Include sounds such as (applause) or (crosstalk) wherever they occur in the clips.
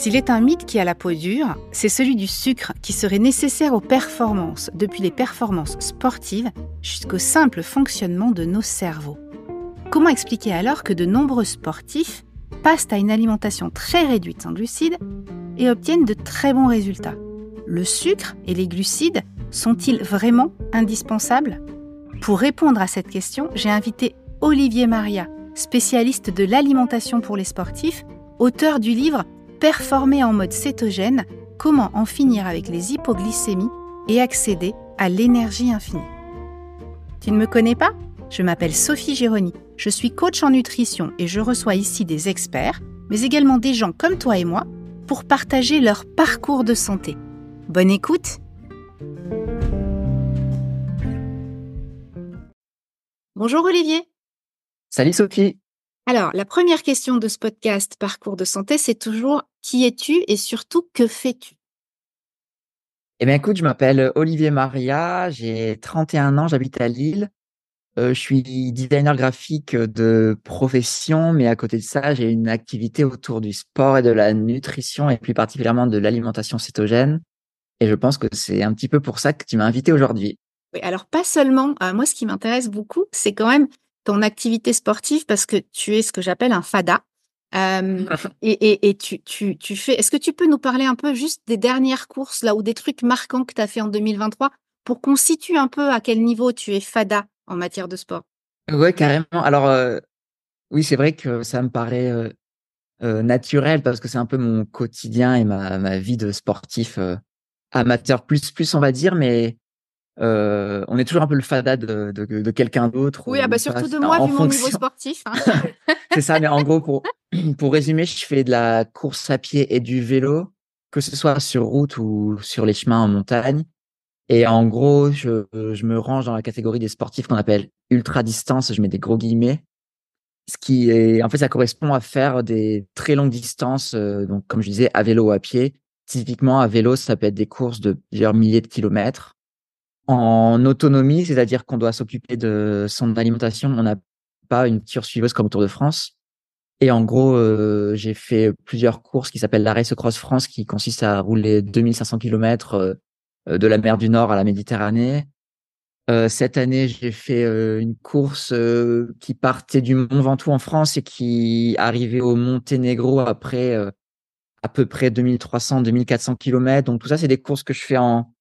S'il est un mythe qui a la peau dure, c'est celui du sucre qui serait nécessaire aux performances, depuis les performances sportives jusqu'au simple fonctionnement de nos cerveaux. Comment expliquer alors que de nombreux sportifs passent à une alimentation très réduite en glucides et obtiennent de très bons résultats? Le sucre et les glucides sont-ils vraiment indispensables? Pour répondre à cette question, j'ai invité Olivier Maria, spécialiste de l'alimentation pour les sportifs, auteur du livre Performer en mode cétogène, comment en finir avec les hypoglycémies et accéder à l'énergie infinie. Tu ne me connais pas? Je m'appelle Sophie Géroni, je suis coach en nutrition et je reçois ici des experts, mais également des gens comme toi et moi, pour partager leur parcours de santé. Bonne écoute Bonjour Olivier. Salut Sophie. Alors, la première question de ce podcast Parcours de santé, c'est toujours qui es-tu et surtout que fais-tu? Eh bien, écoute, je m'appelle Olivier Maria, j'ai 31 ans, j'habite à Lille. Euh, je suis designer graphique de profession, mais à côté de ça, j'ai une activité autour du sport et de la nutrition, et plus particulièrement de l'alimentation cétogène. Et je pense que c'est un petit peu pour ça que tu m'as invité aujourd'hui. Oui, alors pas seulement. Euh, moi, ce qui m'intéresse beaucoup, c'est quand même ton activité sportive parce que tu es ce que j'appelle un fada. Euh, (laughs) et, et, et tu, tu, tu fais. Est-ce que tu peux nous parler un peu juste des dernières courses là ou des trucs marquants que tu as fait en 2023 pour qu'on situe un peu à quel niveau tu es fada en matière de sport? Ouais, carrément. Alors, euh, oui, c'est vrai que ça me paraît euh, euh, naturel parce que c'est un peu mon quotidien et ma, ma vie de sportif amateur, plus, plus on va dire, mais euh, on est toujours un peu le fada de, de, de quelqu'un d'autre. Oui, ah bah surtout de moi, vu mon niveau sportif. Hein. (laughs) c'est ça, mais en gros, pour, (clears throat) pour résumer, je fais de la course à pied et du vélo, que ce soit sur route ou sur les chemins en montagne. Et en gros, je, je me range dans la catégorie des sportifs qu'on appelle ultra distance. Je mets des gros guillemets. Ce qui est, en fait, ça correspond à faire des très longues distances. Euh, donc, comme je disais, à vélo ou à pied. Typiquement, à vélo, ça peut être des courses de plusieurs milliers de kilomètres en autonomie, c'est-à-dire qu'on doit s'occuper de son alimentation. On n'a pas une cure suiveuse comme au Tour de France. Et en gros, euh, j'ai fait plusieurs courses qui s'appellent la Race Cross France, qui consiste à rouler 2500 km euh, de la mer du Nord à la Méditerranée. Euh, cette année, j'ai fait une course qui partait du Mont Ventoux en France et qui arrivait au Monténégro après à peu près 2300-2400 km. Donc tout ça, c'est des courses que je fais en,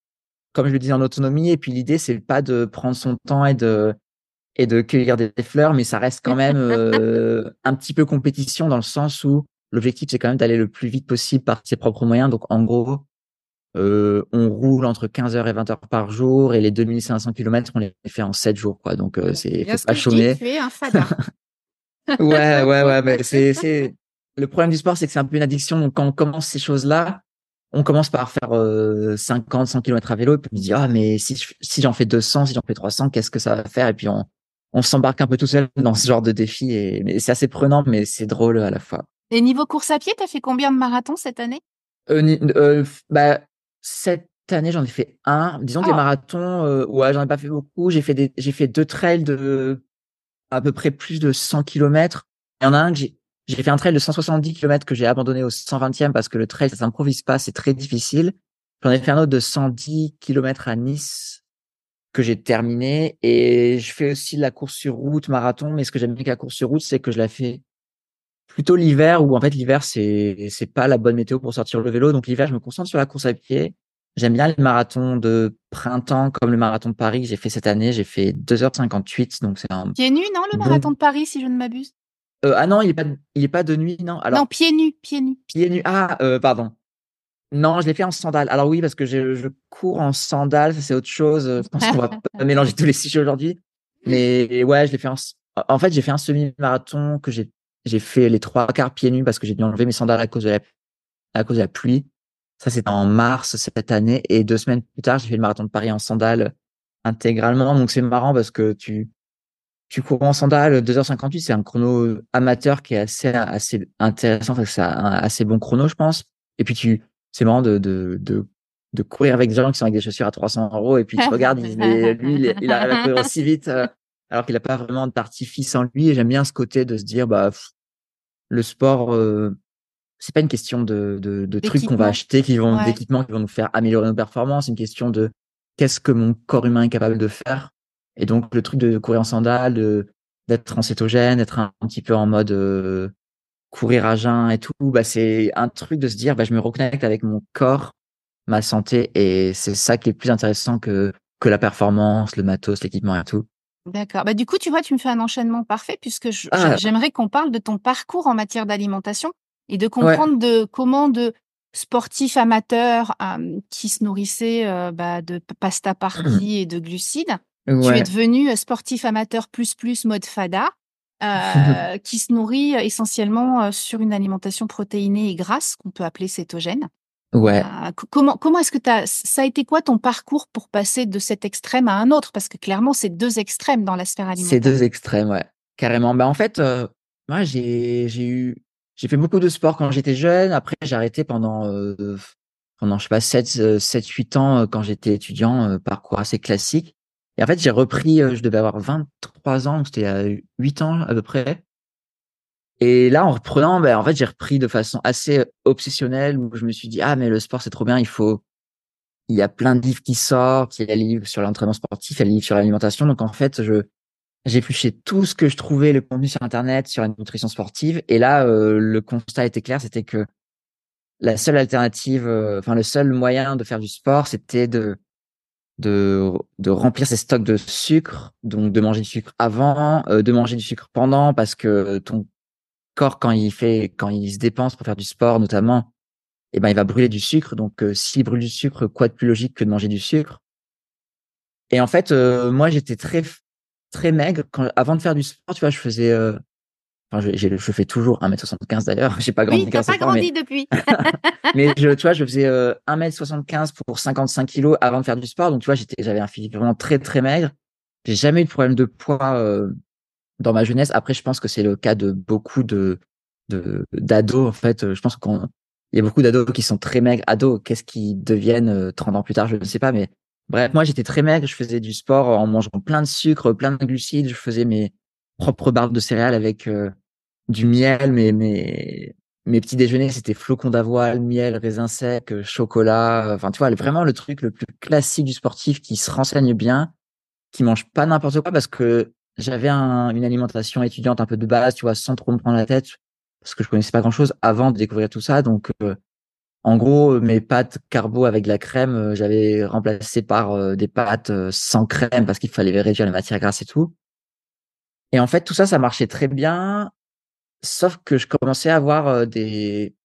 comme je le disais, en autonomie. Et puis l'idée, c'est pas de prendre son temps et de et de cueillir des fleurs, mais ça reste quand même euh, un petit peu compétition dans le sens où l'objectif, c'est quand même d'aller le plus vite possible par ses propres moyens. Donc en gros, euh, on roule entre 15 heures et 20 heures par jour et les 2500 km, on les fait en 7 jours. Quoi. Donc euh, c'est faut pas chômer. Tu es un fada. (laughs) ouais, ouais, ouais. (laughs) Mais c'est, c'est... Le problème du sport, c'est que c'est un peu une addiction. Donc quand on commence ces choses-là, on commence par faire euh, 50, 100 km à vélo, et puis on se dit, ah, mais si, si j'en fais 200, si j'en fais 300, qu'est-ce que ça va faire? Et puis on, on s'embarque un peu tout seul (laughs) dans ce genre de défi. Et c'est assez prenant, mais c'est drôle à la fois. Et niveau course à pied, tu as fait combien de marathons cette année? Euh, euh, bah, Cette année, j'en ai fait un. Disons que les Oh. marathons, euh, ouais, j'en ai pas fait beaucoup. J'ai fait, des, j'ai fait deux trails de à peu près plus de 100 km. Il y en a un que j'ai j'ai fait un trail de 170 km que j'ai abandonné au 120e parce que le trail, ça s'improvise pas, c'est très difficile. J'en ai fait un autre de 110 km à Nice que j'ai terminé et je fais aussi la course sur route, marathon. Mais ce que j'aime bien avec la course sur route, c'est que je la fais plutôt l'hiver où en fait l'hiver c'est c'est pas la bonne météo pour sortir le vélo. Donc l'hiver, je me concentre sur la course à pied. J'aime bien les marathons de printemps comme le marathon de Paris que j'ai fait cette année. J'ai fait 2h58, donc c'est un Pieds nus, non, le marathon de Paris, si je ne m'abuse? Euh, ah non, il est pas, il est pas de nuit, non. Alors, Non, pieds nus, pieds nus. pieds nus. Ah, euh, pardon. Non, je l'ai fait en sandales. Alors oui, parce que je, je cours en sandales, ça c'est autre chose. Je pense qu'on va pas (laughs) mélanger tous les sujets aujourd'hui. Mais ouais, je l'ai fait en, en fait, j'ai fait un semi-marathon que j'ai, j'ai fait les trois quarts pieds nus parce que j'ai dû enlever mes sandales à cause de la, à cause de la pluie. Ça, c'était en mars cette année. Et deux semaines plus tard, j'ai fait le marathon de Paris en sandales intégralement. Donc c'est marrant parce que tu, tu cours en sandales 2h58, c'est un chrono amateur qui est assez, assez intéressant. Enfin, c'est un assez bon chrono, je pense. Et puis tu, c'est marrant de, de, de, de courir avec des gens qui sont avec des chaussures à 300 euros et puis tu regardes, il, est- lui, il, arrive à courir aussi vite euh, alors qu'il n'a pas vraiment d'artifice en lui. Et j'aime bien ce côté de se dire, bah, pff, le sport, euh, c'est pas une question de, de, de trucs qu'on va acheter, qui vont, d'équipements qui vont nous faire améliorer nos performances. C'est une question de qu'est-ce que mon corps humain est capable de faire. Et donc, le truc de courir en sandales, d'être en cétogène, d'être un, petit peu en mode euh, courir à jeun et tout, bah, c'est un truc de se dire, bah, je me reconnecte avec mon corps, ma santé, et c'est ça qui est plus intéressant que, que la performance, le matos, l'équipement et tout. D'accord. Bah, du coup, tu vois, tu me fais un enchaînement parfait puisque ah. j'aimerais qu'on parle de ton parcours en matière d'alimentation et de comprendre de comment de sportif amateur qui se nourrissait bah, de pasta party et de glucides, tu es devenu sportif amateur plus plus mode fada. (laughs) qui se nourrit essentiellement sur une alimentation protéinée et grasse qu'on peut appeler cétogène. Ouais. Euh, comment comment est-ce que t'as ça a été quoi ton parcours pour passer de cet extrême à un autre? Parce que clairement, c'est deux extrêmes dans la sphère alimentaire. C'est deux extrêmes, ouais, carrément. Bah, en fait, euh, moi, j'ai j'ai eu j'ai fait beaucoup de sport quand j'étais jeune. Après, j'ai arrêté pendant, euh, pendant je sais pas 7 7 8 ans, quand j'étais étudiant, parcours assez classique et en fait, j'ai repris, je devais avoir 23 ans, c'était à 8 ans à peu près. Et là, en reprenant, ben, en fait, j'ai repris de façon assez obsessionnelle où je me suis dit, ah, mais le sport, c'est trop bien, il faut, il y a plein de livres qui sortent, il y a des livres sur l'entraînement sportif, il y a des livres sur l'alimentation. Donc, en fait, je, j'ai épluché tout ce que je trouvais, le contenu sur Internet, sur la nutrition sportive. Et là, euh, le constat était clair, c'était que la seule alternative, euh, enfin, le seul moyen de faire du sport, c'était de, de, de remplir ses stocks de sucre, donc de manger du sucre avant, euh, de manger du sucre pendant, parce que ton corps quand il fait quand il se dépense pour faire du sport notamment, eh ben il va brûler du sucre. Donc euh, s'il brûle du sucre, quoi de plus logique que de manger du sucre? Et en fait, euh, moi j'étais très très maigre quand avant de faire du sport, tu vois, je faisais euh, Enfin, je, je, fais toujours 1m75 d'ailleurs. (laughs) J'ai pas grandi. Oui, t'as pas grandi depuis. (laughs) mais je, tu vois, je faisais 1m75 pour 55 kilos avant de faire du sport. Donc, tu vois, j'étais, j'avais un physique vraiment très, très maigre. J'ai jamais eu de problème de poids dans ma jeunesse. Après, je pense que c'est le cas de beaucoup de d'ados. En fait, je pense qu'il y a beaucoup d'ados qui sont très maigres. Ados, qu'est-ce qu'ils deviennent 30 euh, ans plus tard, je ne sais pas. Mais bref, moi, j'étais très maigre. Je faisais du sport en mangeant plein de sucre, plein de glucides. Je faisais mes propres barres de céréales avec euh, du miel. Mais mes petits déjeuners, c'était flocons d'avoine, miel, raisin sec, euh, chocolat. Enfin, tu vois, vraiment le truc le plus classique du sportif qui se renseigne bien, qui mange pas n'importe quoi parce que j'avais une alimentation étudiante un peu de base, tu vois, sans trop me prendre la tête, parce que je connaissais pas grand chose avant de découvrir tout ça. Donc, euh, en gros, mes pâtes carbo avec de la crème, euh, j'avais remplacé par euh, des pâtes sans crème parce qu'il fallait réduire les matières grasses et tout. Et en fait, tout ça, ça marchait très bien, sauf que je commençais à avoir des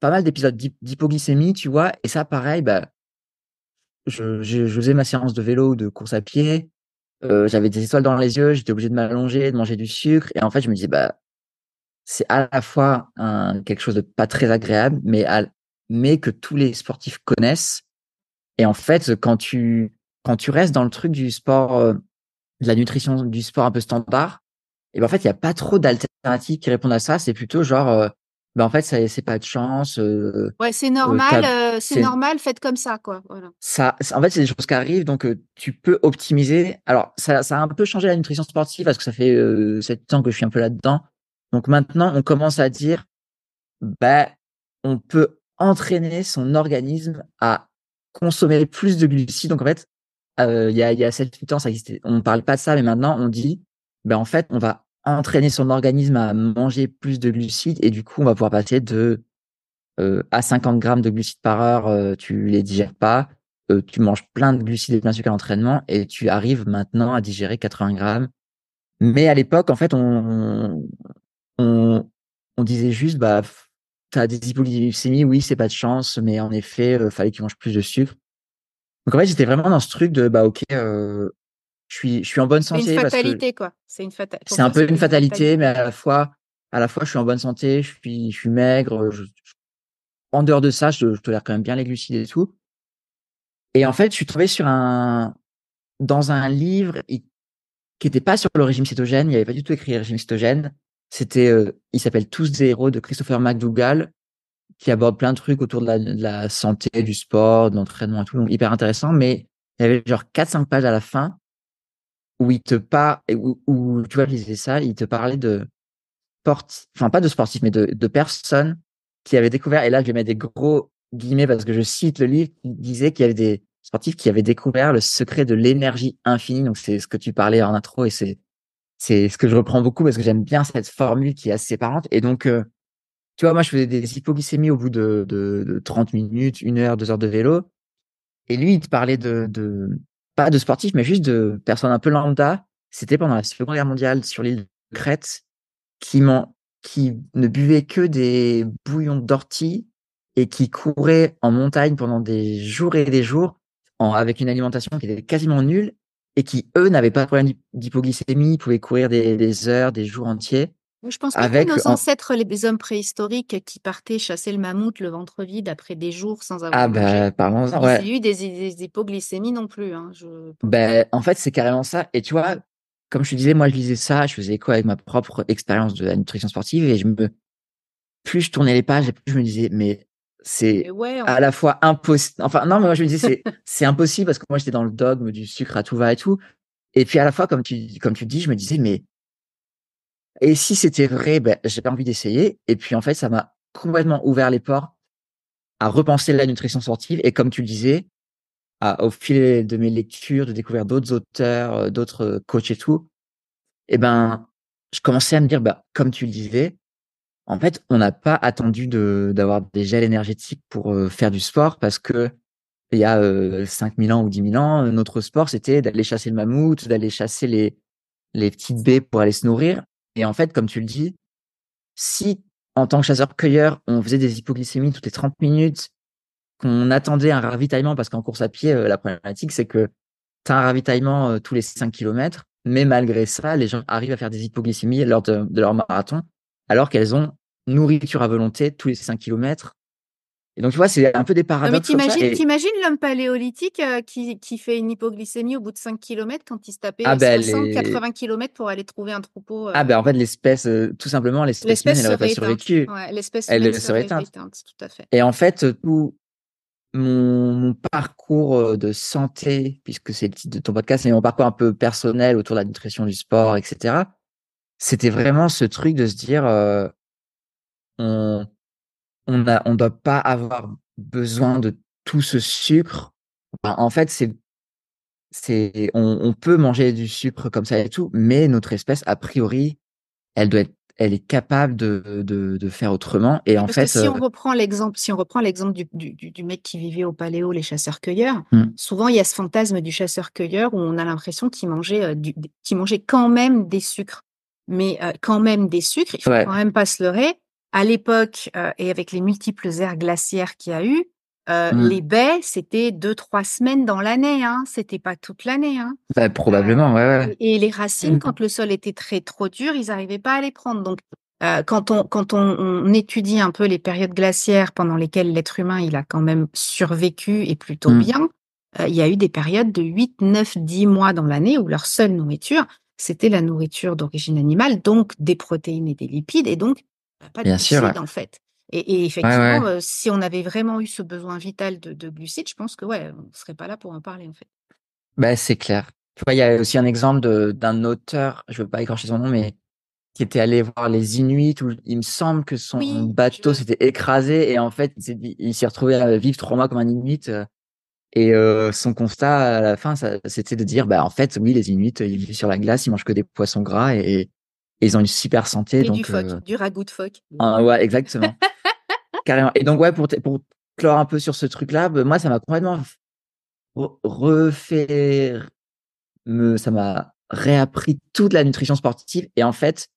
pas mal d'épisodes d'hypoglycémie, tu vois. Et ça, pareil, bah, je, je, je faisais ma séance de vélo ou de course à pied euh, j'avais des étoiles dans les yeux, j'étais obligé de m'allonger, de manger du sucre. Et en fait, je me disais, bah, c'est à la fois un, quelque chose de pas très agréable, mais, mais que tous les sportifs connaissent. Et en fait, quand tu, quand tu restes dans le truc du sport, de la nutrition, du sport un peu standard, et ben en fait, il n'y a pas trop d'alternatives qui répondent à ça. C'est plutôt genre, euh, bah, en fait ça c'est pas de chance euh, ouais c'est euh, normal euh, c'est normal faites comme ça quoi voilà. Ça en fait c'est des choses qui arrivent donc tu peux optimiser. Alors ça ça a un peu changé la nutrition sportive parce que ça fait sept ans que je suis un peu là dedans donc maintenant on commence à dire bah on peut entraîner son organisme à consommer plus de glucides. Donc en fait il y a il y a sept huit ans ça existait. On parle pas de ça mais maintenant on dit ben en fait on va entraîner son organisme à manger plus de glucides et du coup on va pouvoir passer de euh, à 50 grammes de glucides par heure, euh, tu les digères pas, euh, tu manges plein de glucides et plein de sucre à l'entraînement et tu arrives maintenant à digérer 80 grammes. Mais à l'époque, en fait, on, on, disait juste, bah, t'as des hypoglycémies, oui, c'est pas de chance, mais en effet, euh, fallait que tu manges plus de sucre. Donc en fait, j'étais vraiment dans ce truc de, bah, ok, je suis, je suis en bonne santé. C'est une fatalité, quoi. C'est une fatalité. C'est un peu une fatalité, mais à la fois, à la fois, je suis en bonne santé, je suis, je suis maigre. en dehors de ça, je, je tolère quand même bien les glucides et tout. Et en fait, je suis tombé sur un, dans un livre qui n'était pas sur le régime cétogène. Il n'y avait pas du tout écrit régime cétogène. C'était, euh, il s'appelle Tous des héros de Christopher McDougall, qui aborde plein de trucs autour de la, de la santé, du sport, de l'entraînement et tout. Donc, hyper intéressant. Mais il y avait genre 4-5 pages à la fin où il te parle, où, où, tu vois, disait ça, il te parlait de sport, enfin pas de sportifs, mais de, de personnes qui avaient découvert, et là je vais mettre des gros guillemets parce que je cite le livre, qui disait qu'il y avait des sportifs qui avaient découvert le secret de l'énergie infinie. Donc c'est ce que tu parlais en intro et c'est c'est ce que je reprends beaucoup parce que j'aime bien cette formule qui est assez parlante. Et donc, euh, tu vois, moi, je faisais des hypoglycémies au bout de, de, de 30 minutes, une heure, deux heures de vélo. Et lui, il te parlait de, de pas de sportifs, mais juste de personnes un peu lambda. C'était pendant la Seconde Guerre mondiale sur l'île de Crète, qui, qui ne buvaient que des bouillons d'ortie et qui couraient en montagne pendant des jours et des jours avec une alimentation qui était quasiment nulle et qui, eux, n'avaient pas de problème d'hypoglycémie, pouvaient courir des, heures, des jours entiers. Je pense que avec, nos ancêtres, les hommes préhistoriques qui partaient chasser le mammouth le ventre vide après des jours sans avoir ah bah, parlons-en, ouais. eu des, des, hypoglycémies non plus. Hein, je... ben, en fait, c'est carrément ça. Et tu vois, comme je te disais, moi, je lisais ça, je faisais quoi avec ma propre expérience de la nutrition sportive et je me, plus je tournais les pages, plus je me disais, mais c'est à la fois impossible. Enfin, non, mais moi, je me disais, (laughs) c'est impossible parce que moi, j'étais dans le dogme du sucre à tout va et tout. Et puis, à la fois, comme tu, comme tu dis, je me disais, mais, et si c'était vrai, ben, j'ai pas envie d'essayer. Et puis, en fait, ça m'a complètement ouvert les portes à repenser la nutrition sportive. Et comme tu le disais, au fil de mes lectures, de découvrir d'autres auteurs, euh, d'autres coachs et tout, et ben, je commençais à me dire, bah, comme tu le disais, en fait, on n'a pas attendu de d'avoir des gels énergétiques pour euh, faire du sport parce que il y a euh, 5000 ans ou 10 000 ans, notre sport, c'était d'aller chasser le mammouth, d'aller chasser les, les petites baies pour aller se nourrir. Et en fait, comme tu le dis, si en tant que chasseur-cueilleur, on faisait des hypoglycémies toutes les 30 minutes, qu'on attendait un ravitaillement, parce qu'en course à pied, euh, la problématique, c'est que tu as un ravitaillement euh, tous les 5 km, mais malgré ça, les gens arrivent à faire des hypoglycémies lors de leur marathon alors qu'elles ont nourriture à volonté tous les 5 km. Et donc, tu vois, c'est un peu des paradoxes. mais t'imagines, l'homme paléolithique euh, qui, qui, fait une hypoglycémie au bout de 5 km quand il se tapait ah 60, 80 km pour aller trouver un troupeau. Euh... Ah ben en fait, l'espèce, euh, tout simplement, l'espèce humaine, elle n'aurait pas survécu. Ouais, l'espèce humaine elle serait éteinte. tout à fait. Et en fait, tout mon, mon parcours de santé, puisque c'est le titre de ton podcast, et mon parcours un peu personnel autour de la nutrition du sport, etc., c'était vraiment ce truc de se dire on on a on doit pas avoir besoin de tout ce sucre. en fait, c'est c'est on, on, peut manger du sucre comme ça et tout, mais notre espèce a priori, elle doit être elle est capable de, de, de faire autrement. Et en fait, si on euh reprend l'exemple, si on reprend l'exemple du, du, du, mec qui vivait au paléo, les chasseurs-cueilleurs, mmh. souvent il y a ce fantasme du chasseur-cueilleur où on a l'impression qu'il mangeait, euh, du, qu'il mangeait quand même des sucres mais euh, quand même des sucres. Il faut quand même pas se leurrer. À l'époque euh, et avec les multiples aires glaciaires qu'il y a eu, euh, mmh. les baies c'était deux trois semaines dans l'année. Hein. C'était pas toute l'année. Hein. Bah, probablement, ouais, ouais. Et, les racines, mmh. quand le sol était très trop dur, ils n'arrivaient pas à les prendre. Donc quand on quand on, on, étudie un peu les périodes glaciaires pendant lesquelles l'être humain il a quand même survécu et plutôt mmh. bien, il y a eu des périodes de 8, 9, 10 mois dans l'année où leur seule nourriture c'était la nourriture d'origine animale, donc des protéines et des lipides, et donc pas de glucides en fait. Et, effectivement, si on avait vraiment eu ce besoin vital de, glucides, je pense que ouais, on ne serait pas là pour en parler en fait. Bah, c'est clair. il y a aussi un exemple d'un auteur, je ne veux pas écorcher son nom, mais qui était allé voir les Inuits où il me semble que son bateau s'était écrasé et en fait il s'est retrouvé à vivre trois mois comme un Inuit et euh, son constat à la fin, c'était de dire, bah en fait, oui, les Inuits, ils vivent sur la glace, ils mangent que des poissons gras et, ils ont une super santé. Et donc, du phoque, euh, du ragoût de phoque. Ah, ouais, exactement. (laughs) Carrément. Et donc ouais, pour pour clore un peu sur ce truc-là, bah, moi, ça m'a complètement refait, me, ça m'a réappris toute la nutrition sportive. Et en fait,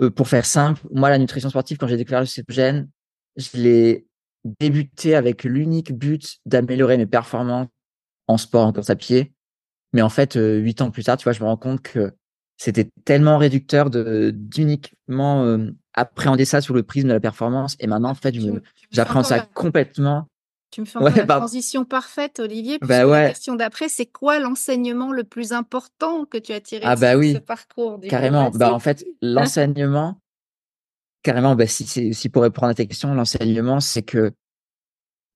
euh, pour faire simple, moi, la nutrition sportive, quand j'ai découvert le cétogène, je l'ai débuté avec l'unique but d'améliorer mes performances en sport, en course à pied. Mais en fait, euh, huit ans plus tard, tu vois, je me rends compte que c'était tellement réducteur de d'uniquement euh, appréhender ça sous le prisme de la performance. Et maintenant, en fait, j'apprends ça complètement. Tu me fais ouais, la transition parfaite, Olivier. Bah ouais. La question d'après, c'est quoi l'enseignement le plus important que tu as tiré ah bah de oui. ce parcours Carrément. Bah en fait, (laughs) l'enseignement, carrément, bah, si, si pour répondre à ta question, l'enseignement, c'est que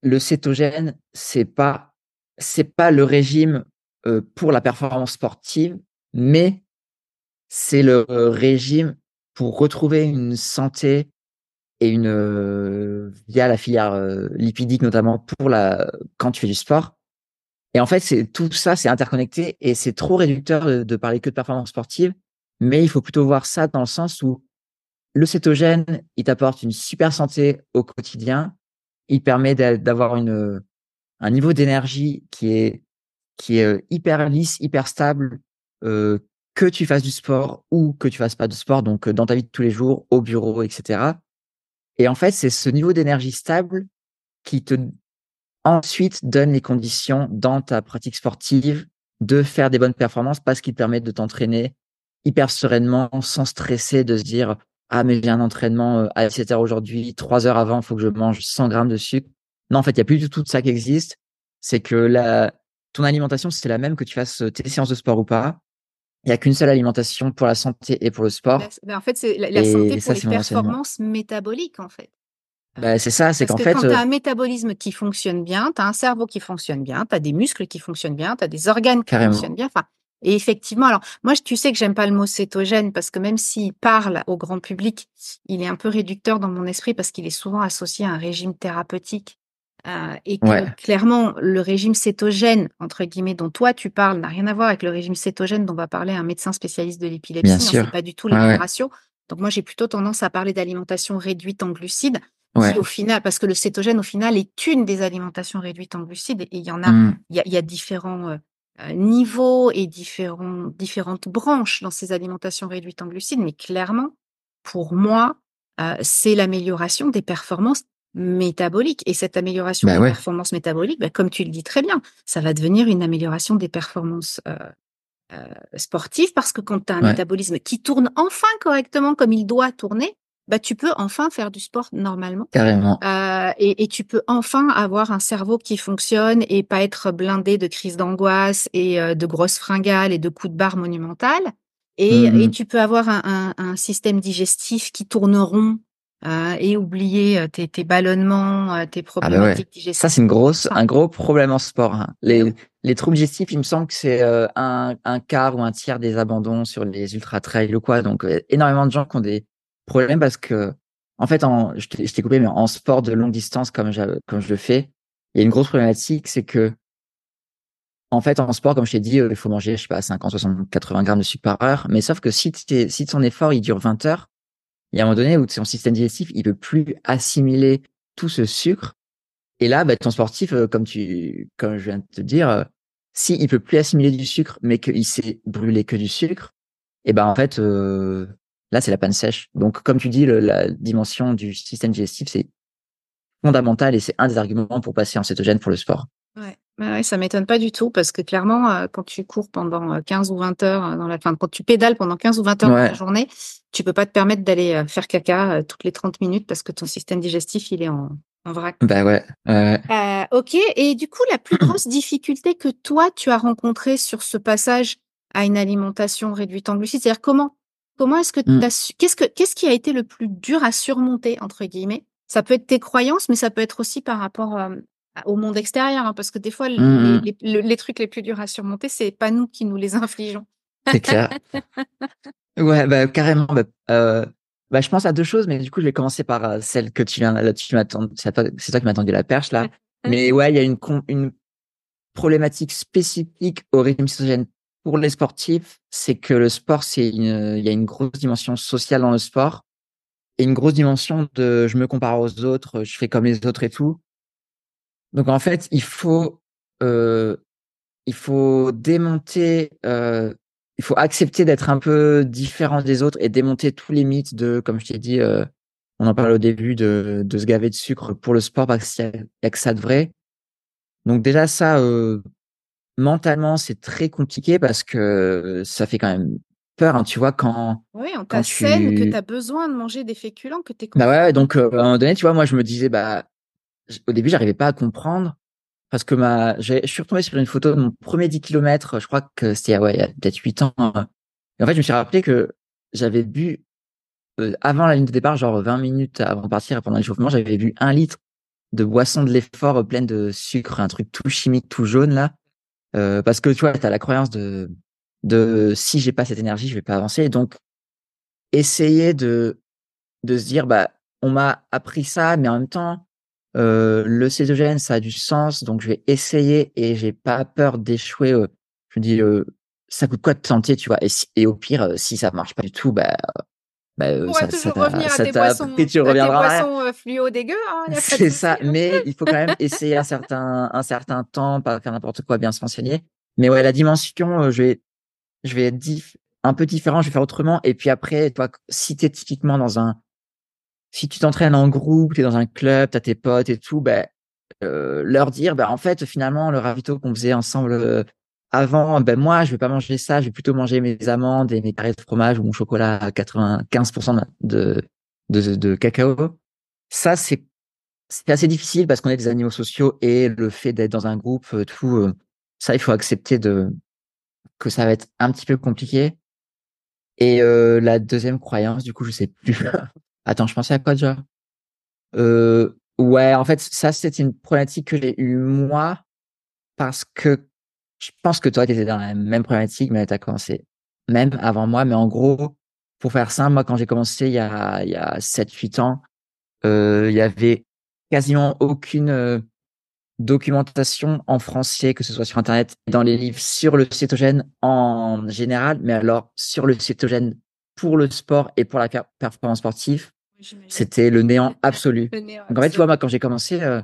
le cétogène, c'est pas, c'est pas le régime euh, pour la performance sportive, mais c'est le régime pour retrouver une santé et une via la filière lipidique notamment pour la quand tu fais du sport. Et en fait, c'est tout ça, c'est interconnecté et c'est trop réducteur de, de, parler que de performance sportive. Mais il faut plutôt voir ça dans le sens où le cétogène, il t'apporte une super santé au quotidien. Il permet d'avoir une un niveau d'énergie qui est qui est hyper lisse, hyper stable, euh, que tu fasses du sport ou que tu fasses pas de sport, donc dans ta vie de tous les jours, au bureau, etc. Et en fait, c'est ce niveau d'énergie stable qui te ensuite donne les conditions dans ta pratique sportive de faire des bonnes performances parce qu'il permet de t'entraîner hyper sereinement, sans stresser, de se dire ah mais j'ai un entraînement à 17 heures aujourd'hui, trois heures avant, il faut que je mange 100 grammes de sucre. Non, en fait, il n'y a plus du tout de ça qui existe. C'est que la, ton alimentation, c'est la même que tu fasses tes séances de sport ou pas. Il n'y a qu'une seule alimentation pour la santé et pour le sport. En fait, c'est la, santé pour les performances métaboliques, en fait. Bah, c'est ça, c'est qu'en fait. Quand tu as un métabolisme qui fonctionne bien, tu as un cerveau qui fonctionne bien, tu as des muscles qui fonctionnent bien, tu as des organes qui fonctionnent bien. Enfin, et effectivement, alors moi, tu sais que j'aime pas le mot cétogène parce que même s'il parle au grand public, il est un peu réducteur dans mon esprit parce qu'il est souvent associé à un régime thérapeutique. Euh, et que clairement, le régime cétogène, entre guillemets, dont toi tu parles, n'a rien à voir avec le régime cétogène dont va parler un médecin spécialiste de l'épilepsie. C'est pas du tout les ouais, ratio. Donc moi, j'ai plutôt tendance à parler d'alimentation réduite en glucides, qui au final, parce que le cétogène, au final, est une des alimentations réduites en glucides, et il y en a, mmh. il y, a, différents euh, euh, niveaux et différents, différentes branches dans ces alimentations réduites en glucides, mais clairement, pour moi, c'est l'amélioration des performances métabolique. Et cette amélioration bah des performances métaboliques, bah, comme tu le dis très bien, ça va devenir une amélioration des performances euh, euh, sportives parce que quand tu as un métabolisme qui tourne enfin correctement comme il doit tourner, bah, tu peux enfin faire du sport normalement. Carrément. Euh, et, et, tu peux enfin avoir un cerveau qui fonctionne et pas être blindé de crises d'angoisse et euh, de grosses fringales et de coups de barre monumentales. Et, mmh et tu peux avoir un, un, un, système digestif qui tourne rond euh, et oublier euh, tes, tes ballonnements, euh, tes ah bah problématiques digestives. Ça, c'est une grosse, un gros problème en sport. Hein. Les, les troubles digestifs, il me semble que c'est un, un quart ou un tiers des abandons sur les ultra trails ou quoi. Donc, énormément de gens qui ont des problèmes parce que, en fait, en, je t'ai coupé, mais en sport de longue distance, comme je, comme je le fais, il y a une grosse problématique, c'est que, en fait, en sport, comme je t'ai dit, il faut manger, je sais pas, 50, 60, 80 grammes de sucre par heure. Mais sauf que si, si ton effort, il dure 20 heures, il y a un moment donné où son système digestif, il peut plus assimiler tout ce sucre. Et là, bah, ton sportif, euh, comme tu, comme je viens de te dire, euh, s'il il peut plus assimiler du sucre, mais qu'il s'est brûlé que du sucre, et ben en fait, euh, là c'est la panne sèche. Donc comme tu dis, la dimension du système digestif, c'est fondamental et c'est un des arguments pour passer en cétogène pour le sport. Ouais. Ouais, ça m'étonne pas du tout parce que clairement, euh, quand tu cours pendant 15 euh, ou 20 heures euh, dans la, fin, quand tu pédales pendant 15 ou 20 heures dans la journée, tu peux pas te permettre d'aller faire caca toutes les 30 minutes parce que ton système digestif, il est en, en vrac. Bah ouais. Euh, ok. Et du coup, la plus grosse difficulté que toi, tu as rencontrée sur ce passage à une alimentation réduite en glucides, c'est-à-dire comment, comment est-ce que mmh. qu'est-ce que, qu'est-ce qui a été le plus dur à surmonter, entre guillemets? Ça peut être tes croyances, mais ça peut être aussi par rapport au monde extérieur, hein, parce que des fois, mmh, mmh. les, les, trucs les plus durs à surmonter, c'est pas nous qui nous les infligeons. C'est clair. (laughs) ouais, bah, carrément. Bah, euh, bah, je pense à deux choses, mais du coup, je vais commencer par euh, celle que tu viens là. Tu m'attends. C'est toi, qui m'as tendu la perche là. (laughs) mais ouais, il y a une une problématique spécifique au régime cétogène pour les sportifs, c'est que le sport, c'est une, il y a une grosse dimension sociale dans le sport et une grosse dimension de je me compare aux autres, je fais comme les autres et tout. Donc en fait, il faut euh, il faut démonter, euh, il faut accepter d'être un peu différent des autres et démonter tous les mythes de, comme je t'ai dit, euh, on en parle au début de, de se gaver de sucre pour le sport parce qu'il y, a que ça de vrai. Donc déjà ça, euh, mentalement, c'est très compliqué parce que ça fait quand même peur, hein, tu vois, quand. Oui, on t'assène tu... que tu as besoin de manger des féculents, que tu es. Bah ouais, donc à un moment donné, tu vois, moi je me disais, bah au début, j'arrivais pas à comprendre parce que ma, je suis retombé sur une photo de mon premier 10 km, je crois que c'était ouais, il y a peut-être 8 ans. Et en fait, je me suis rappelé que j'avais bu euh, avant la ligne de départ, genre 20 minutes avant de partir pendant l'échauffement, j'avais bu un litre de boisson de l'effort euh, pleine de sucre, un truc tout chimique, tout jaune là. Euh, parce que tu vois, tu as la croyance de, de si j'ai pas cette énergie, je vais pas avancer. donc, essayer de, de se dire, bah, on m'a appris ça, mais en même temps, euh, le cétogène, ça a du sens, donc je vais essayer et j'ai pas peur d'échouer. Euh. je me dis, euh, ça coûte quoi de tenter, tu vois? Et, et, au pire, si ça marche pas du tout, bah, bah ça, toujours ça revenir à tes poissons, tu reviendras. Tes poissons fluo dégueu. Hein, c'est ça, mais il faut quand même essayer un certain, un certain temps, pas faire n'importe quoi, bien se renseigner. Mais ouais, la dimension, je vais, je vais être un peu différent, je vais faire autrement. Et puis après, toi, si t'es typiquement dans un si tu t'entraînes en groupe, tu es dans un club, tu as tes potes et tout, ben, euh, leur dire, ben, en fait, finalement, le ravito qu'on faisait ensemble euh, avant, ben, moi, je vais pas manger ça, je vais plutôt manger mes amandes et mes carrés de fromage ou mon chocolat à 95% de, de, de, cacao. Ça, c'est, c'est assez difficile parce qu'on est des animaux sociaux et le fait d'être dans un groupe, euh, tout, ça, il faut accepter de, que ça va être un petit peu compliqué. Et la deuxième croyance, du coup, je sais plus. (laughs) Attends, je pensais à quoi déjà? Euh, Ouais, en fait, ça, c'est une problématique que j'ai eue moi parce que je pense que toi, tu étais dans la même problématique, mais tu as commencé même avant moi. Mais en gros, pour faire simple, moi, quand j'ai commencé il y a, il y a 7-8 ans, euh, il y avait quasiment aucune euh, documentation en français, que ce soit sur Internet, dans les livres, sur le cétogène en général, mais alors sur le cétogène pour le sport et pour la performance sportive, c'était le néant (laughs) absolu. Donc en fait, tu vois, moi, quand j'ai commencé, euh,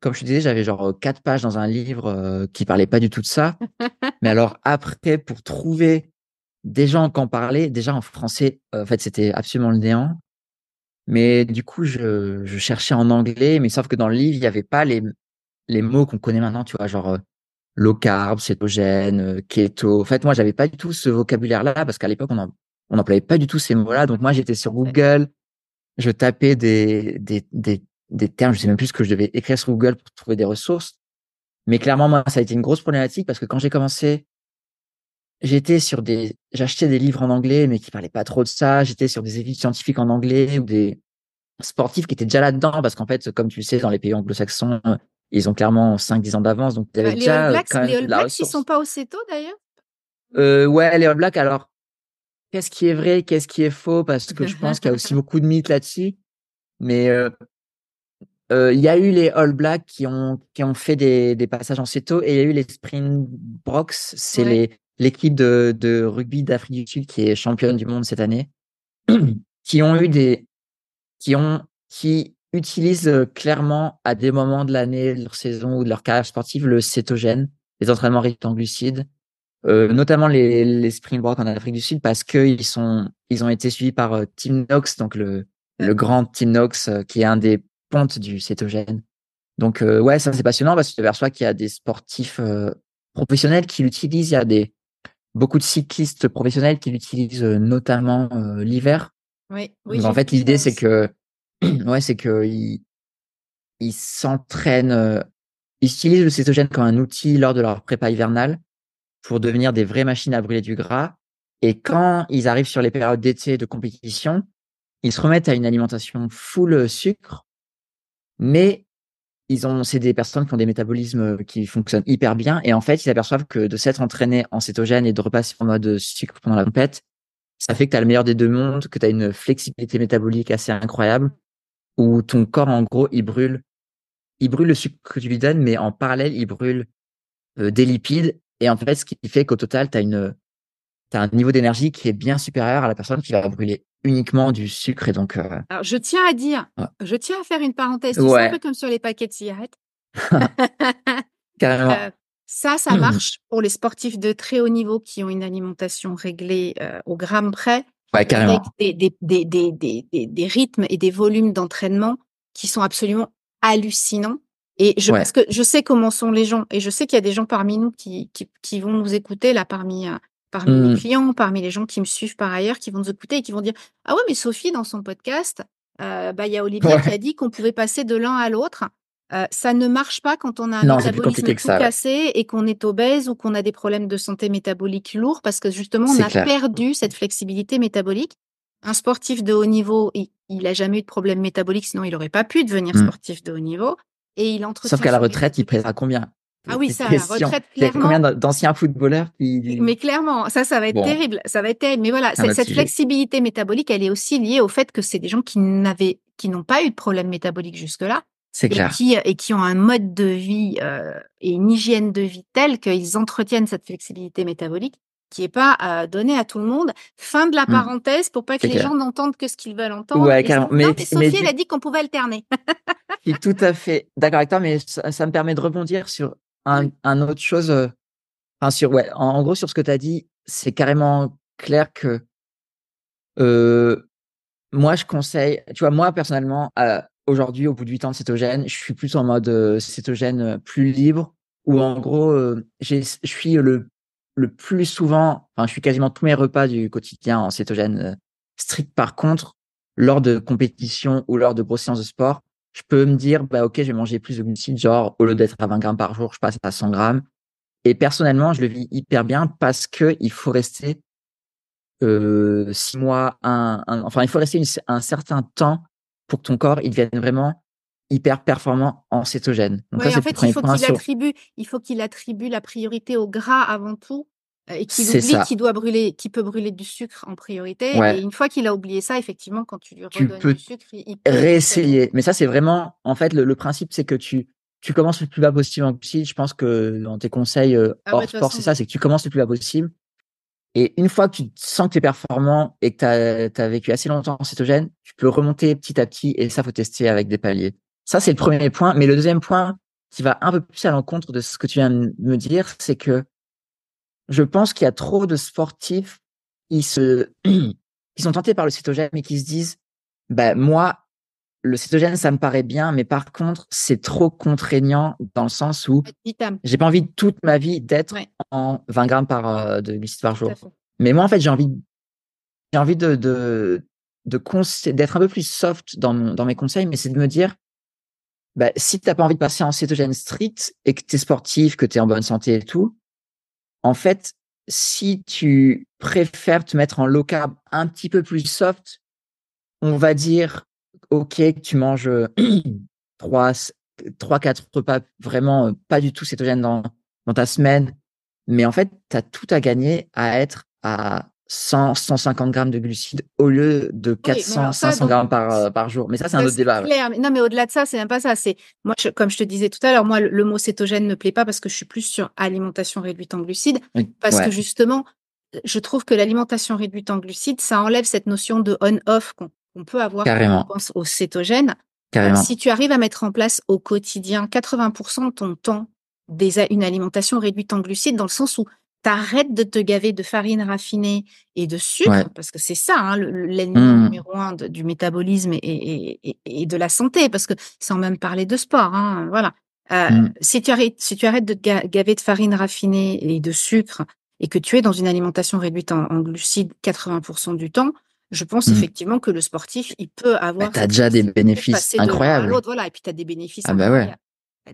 comme je te disais, j'avais genre euh, quatre pages dans un livre euh, qui parlait pas du tout de ça. (laughs) Mais alors après, pour trouver des gens qui en parlaient, déjà en français, en fait, c'était absolument le néant. Mais du coup, je, je, cherchais en anglais, mais sauf que dans le livre, il n'y avait pas les, les mots qu'on connaît maintenant, tu vois, genre low carb, cétogène, keto. En fait, moi, j'avais pas du tout ce vocabulaire-là parce qu'à l'époque, on on n'employait pas du tout ces mots-là. Donc moi, j'étais sur Google, je tapais des, des, des, des termes, je sais même plus ce que je devais écrire sur Google pour trouver des ressources. Mais clairement, moi, ça a été une grosse problématique parce que quand j'ai commencé, j'étais sur des, j'achetais des livres en anglais, mais qui parlaient pas trop de ça. J'étais sur des études scientifiques en anglais ou des sportifs qui étaient déjà là-dedans parce qu'en fait, comme tu le sais, dans les pays anglo-saxons, ils ont clairement 5-10 ans d'avance. Donc, ils avaient déjà. All Blacks, les All Blacks, ils sont pas au CETO d'ailleurs? Euh, ouais, les All Blacks, alors, qu'est-ce qui est vrai, qu'est-ce qui est faux, parce que je pense qu'il y a aussi beaucoup de mythes là-dessus. Mais euh, euh, il y a eu les All Blacks qui ont, qui ont fait des, des passages en CETO et il y a eu les Springboks, c'est les l'équipe de, de rugby d'Afrique du Sud qui est championne du monde cette année, (clears throat) qui ont eu des, qui ont, qui utilisent euh, clairement à des moments de l'année, de leur saison ou de leur carrière sportive, le cétogène, les entraînements riches en glucides, euh, notamment les, les Springboks en Afrique du Sud parce qu'ils sont ils ont été suivis par euh, Tim Knox donc le le grand Tim Knox euh, qui est un des pontes du cétogène. Donc ouais ça c'est passionnant parce que tu aperçois qu'il y a des sportifs professionnels qui l'utilisent, il y a des beaucoup de cyclistes professionnels qui l'utilisent notamment l'hiver. Oui, oui. Donc, en fait l'idée c'est que (clears throat) ouais c'est que ils ils s'entraînent ils utilisent le cétogène comme un outil lors de leur prépa hivernale pour devenir des vraies machines à brûler du gras. Et quand ils arrivent sur les périodes d'été de compétition, ils se remettent à une alimentation full sucre, mais ils ont, c'est des personnes qui ont des métabolismes qui fonctionnent hyper bien. Et en fait, ils aperçoivent que de s'être entraîné en cétogène et de repasser en mode sucre pendant la compète, ça fait que tu as le meilleur des deux mondes, que tu as une flexibilité métabolique assez incroyable, où ton corps, en gros, il brûle, il brûle le sucre que tu lui donnes, mais en parallèle, il brûle euh, des lipides et en fait, ce qui fait qu'au total, tu as, une, as un niveau d'énergie qui est bien supérieur à la personne qui va brûler uniquement du sucre. Et donc, euh, Alors, je tiens à dire, je tiens à faire une parenthèse, c'est un peu comme sur les paquets de cigarettes. (laughs) Carrément. Euh, ça, ça (clears throat) marche pour les sportifs de très haut niveau qui ont une alimentation réglée euh, au gramme près. Ouais, carrément. Avec des, des, des, des, des rythmes et des volumes d'entraînement qui sont absolument hallucinants. Et je, parce que je sais comment sont les gens, et je sais qu'il y a des gens parmi nous qui, qui, qui vont nous écouter, là, parmi, euh, parmi les mmh. clients, parmi les gens qui me suivent par ailleurs, qui vont nous écouter et qui vont dire Ah ouais, mais Sophie, dans son podcast, euh, bah, il y a Olivier qui a dit qu'on pouvait passer de l'un à l'autre. Euh, ça ne marche pas quand on a un métabolisme tout cassé et qu'on est obèse ou qu'on a des problèmes de santé métabolique lourds parce que justement, on a perdu cette flexibilité métabolique. Un sportif de haut niveau, il n'a jamais eu de problème métabolique, sinon il n'aurait pas pu devenir mmh. sportif de haut niveau. Et il Sauf qu'à la retraite, il pèsera combien? Ah oui, ça, la retraite, clairement. combien d'anciens footballeurs qui... Mais clairement, ça, ça va être terrible. Ça va être terrible. Mais voilà, cette flexibilité métabolique, elle est aussi liée au fait que c'est des gens qui n'avaient, qui n'ont pas eu de problème métabolique jusque-là. C'est clair. Qui, et qui ont un mode de vie euh, et une hygiène de vie telle qu'ils entretiennent cette flexibilité métabolique qui est pas euh, donnée à tout le monde. Fin de la mmh. parenthèse pour pas que les gens n'entendent que ce qu'ils veulent entendre. Ouais, carrément. Mais, Sophie, elle a dit qu'on pouvait alterner. (laughs) Je suis tout à fait d'accord avec toi, mais ça, ça, me permet de rebondir sur un, autre chose, enfin sur ouais, en, gros sur ce que tu as dit, c'est carrément clair que euh, moi je conseille, tu vois, moi personnellement, aujourd'hui au bout de 8 ans de cétogène, je suis plus en mode cétogène plus libre, où en gros, je suis le, le plus souvent, enfin je suis quasiment tous mes repas du quotidien en cétogène strict. Par contre, lors de compétitions ou lors de grosses séances de sport, je peux me dire, bah, OK, je vais manger plus de glucides, genre, au lieu d'être à 20 grammes par jour, je passe à 100 grammes. Et personnellement, je le vis hyper bien parce que il faut rester euh, six mois, un, enfin, il faut rester un certain temps pour que ton corps il devienne vraiment hyper performant en cétogène. Donc en fait, il faut qu'il attribue, il faut qu'il attribue la priorité au gras avant tout euh, et qu'il oublie qu'il doit brûler, qu'il peut brûler du sucre en priorité. Et une fois qu'il a oublié ça, effectivement, quand tu lui redonnes du sucre, il peut réessayer. Mais ça, c'est vraiment, en fait, le, principe, c'est que tu tu commences le plus bas possible. Je pense que dans tes conseils euh, ah hors sport, c'est ça, c'est que tu commences le plus bas possible. Et une fois que tu sens que tu es performant et que tu as, vécu assez longtemps en cétogène, tu peux remonter petit à petit et ça, faut tester avec des paliers. Ça, c'est le premier point. Mais le deuxième point qui va un peu plus à l'encontre de ce que tu viens de me dire, c'est que je pense qu'il y a trop de sportifs qui se, (clears throat) qui sont tentés par le cétogène et qui se disent, bah, moi, le cétogène, ça me paraît bien, mais par contre, c'est trop contraignant dans le sens où j'ai pas envie toute ma vie d'être en 20 grammes par, euh, de glucides par jour. Mais moi, en fait, j'ai envie, j'ai envie de, de, de d'être un peu plus soft dans, dans mes conseils, mais c'est de me dire, bah, si t'as pas envie de passer en cétogène strict et que tu es sportif, que tu es en bonne santé et tout, en fait, si tu préfères te mettre en low carb un petit peu plus soft, on va dire, OK, tu manges (clears throat) trois, trois, quatre repas vraiment pas du tout cétogène dans, dans ta semaine. Mais en fait, tu as tout à gagner à être à 100, 150 grammes de glucides au lieu de 400, 500 grammes par, euh, par jour. Mais ça, c'est un autre débat. Non, mais au-delà de ça, c'est même pas ça. C'est moi, comme je te disais tout à l'heure, moi, le, mot cétogène ne plaît pas parce que je suis plus sur alimentation réduite en glucides. Parce que justement, je trouve que l'alimentation réduite en glucides, ça enlève cette notion de on-off qu'on peut avoir Carrément. quand on pense au cétogène. Carrément. Si tu arrives à mettre en place au quotidien 80% de ton temps des, une alimentation réduite en glucides, dans le sens où t'arrêtes de te gaver de farine raffinée et de sucre, parce que c'est ça hein, l'ennemi mmh. numéro un du métabolisme et, et, de la santé, parce que sans même parler de sport, hein, voilà. Euh, mmh. si, tu arrêtes, si tu arrêtes de te gaver de farine raffinée et de sucre et que tu es dans une alimentation réduite en, glucides 80% du temps, je pense mmh. effectivement que le sportif, il peut bah, avoir. tu as déjà des bénéfices incroyables. voilà, et puis tu as des bénéfices ah bah ouais.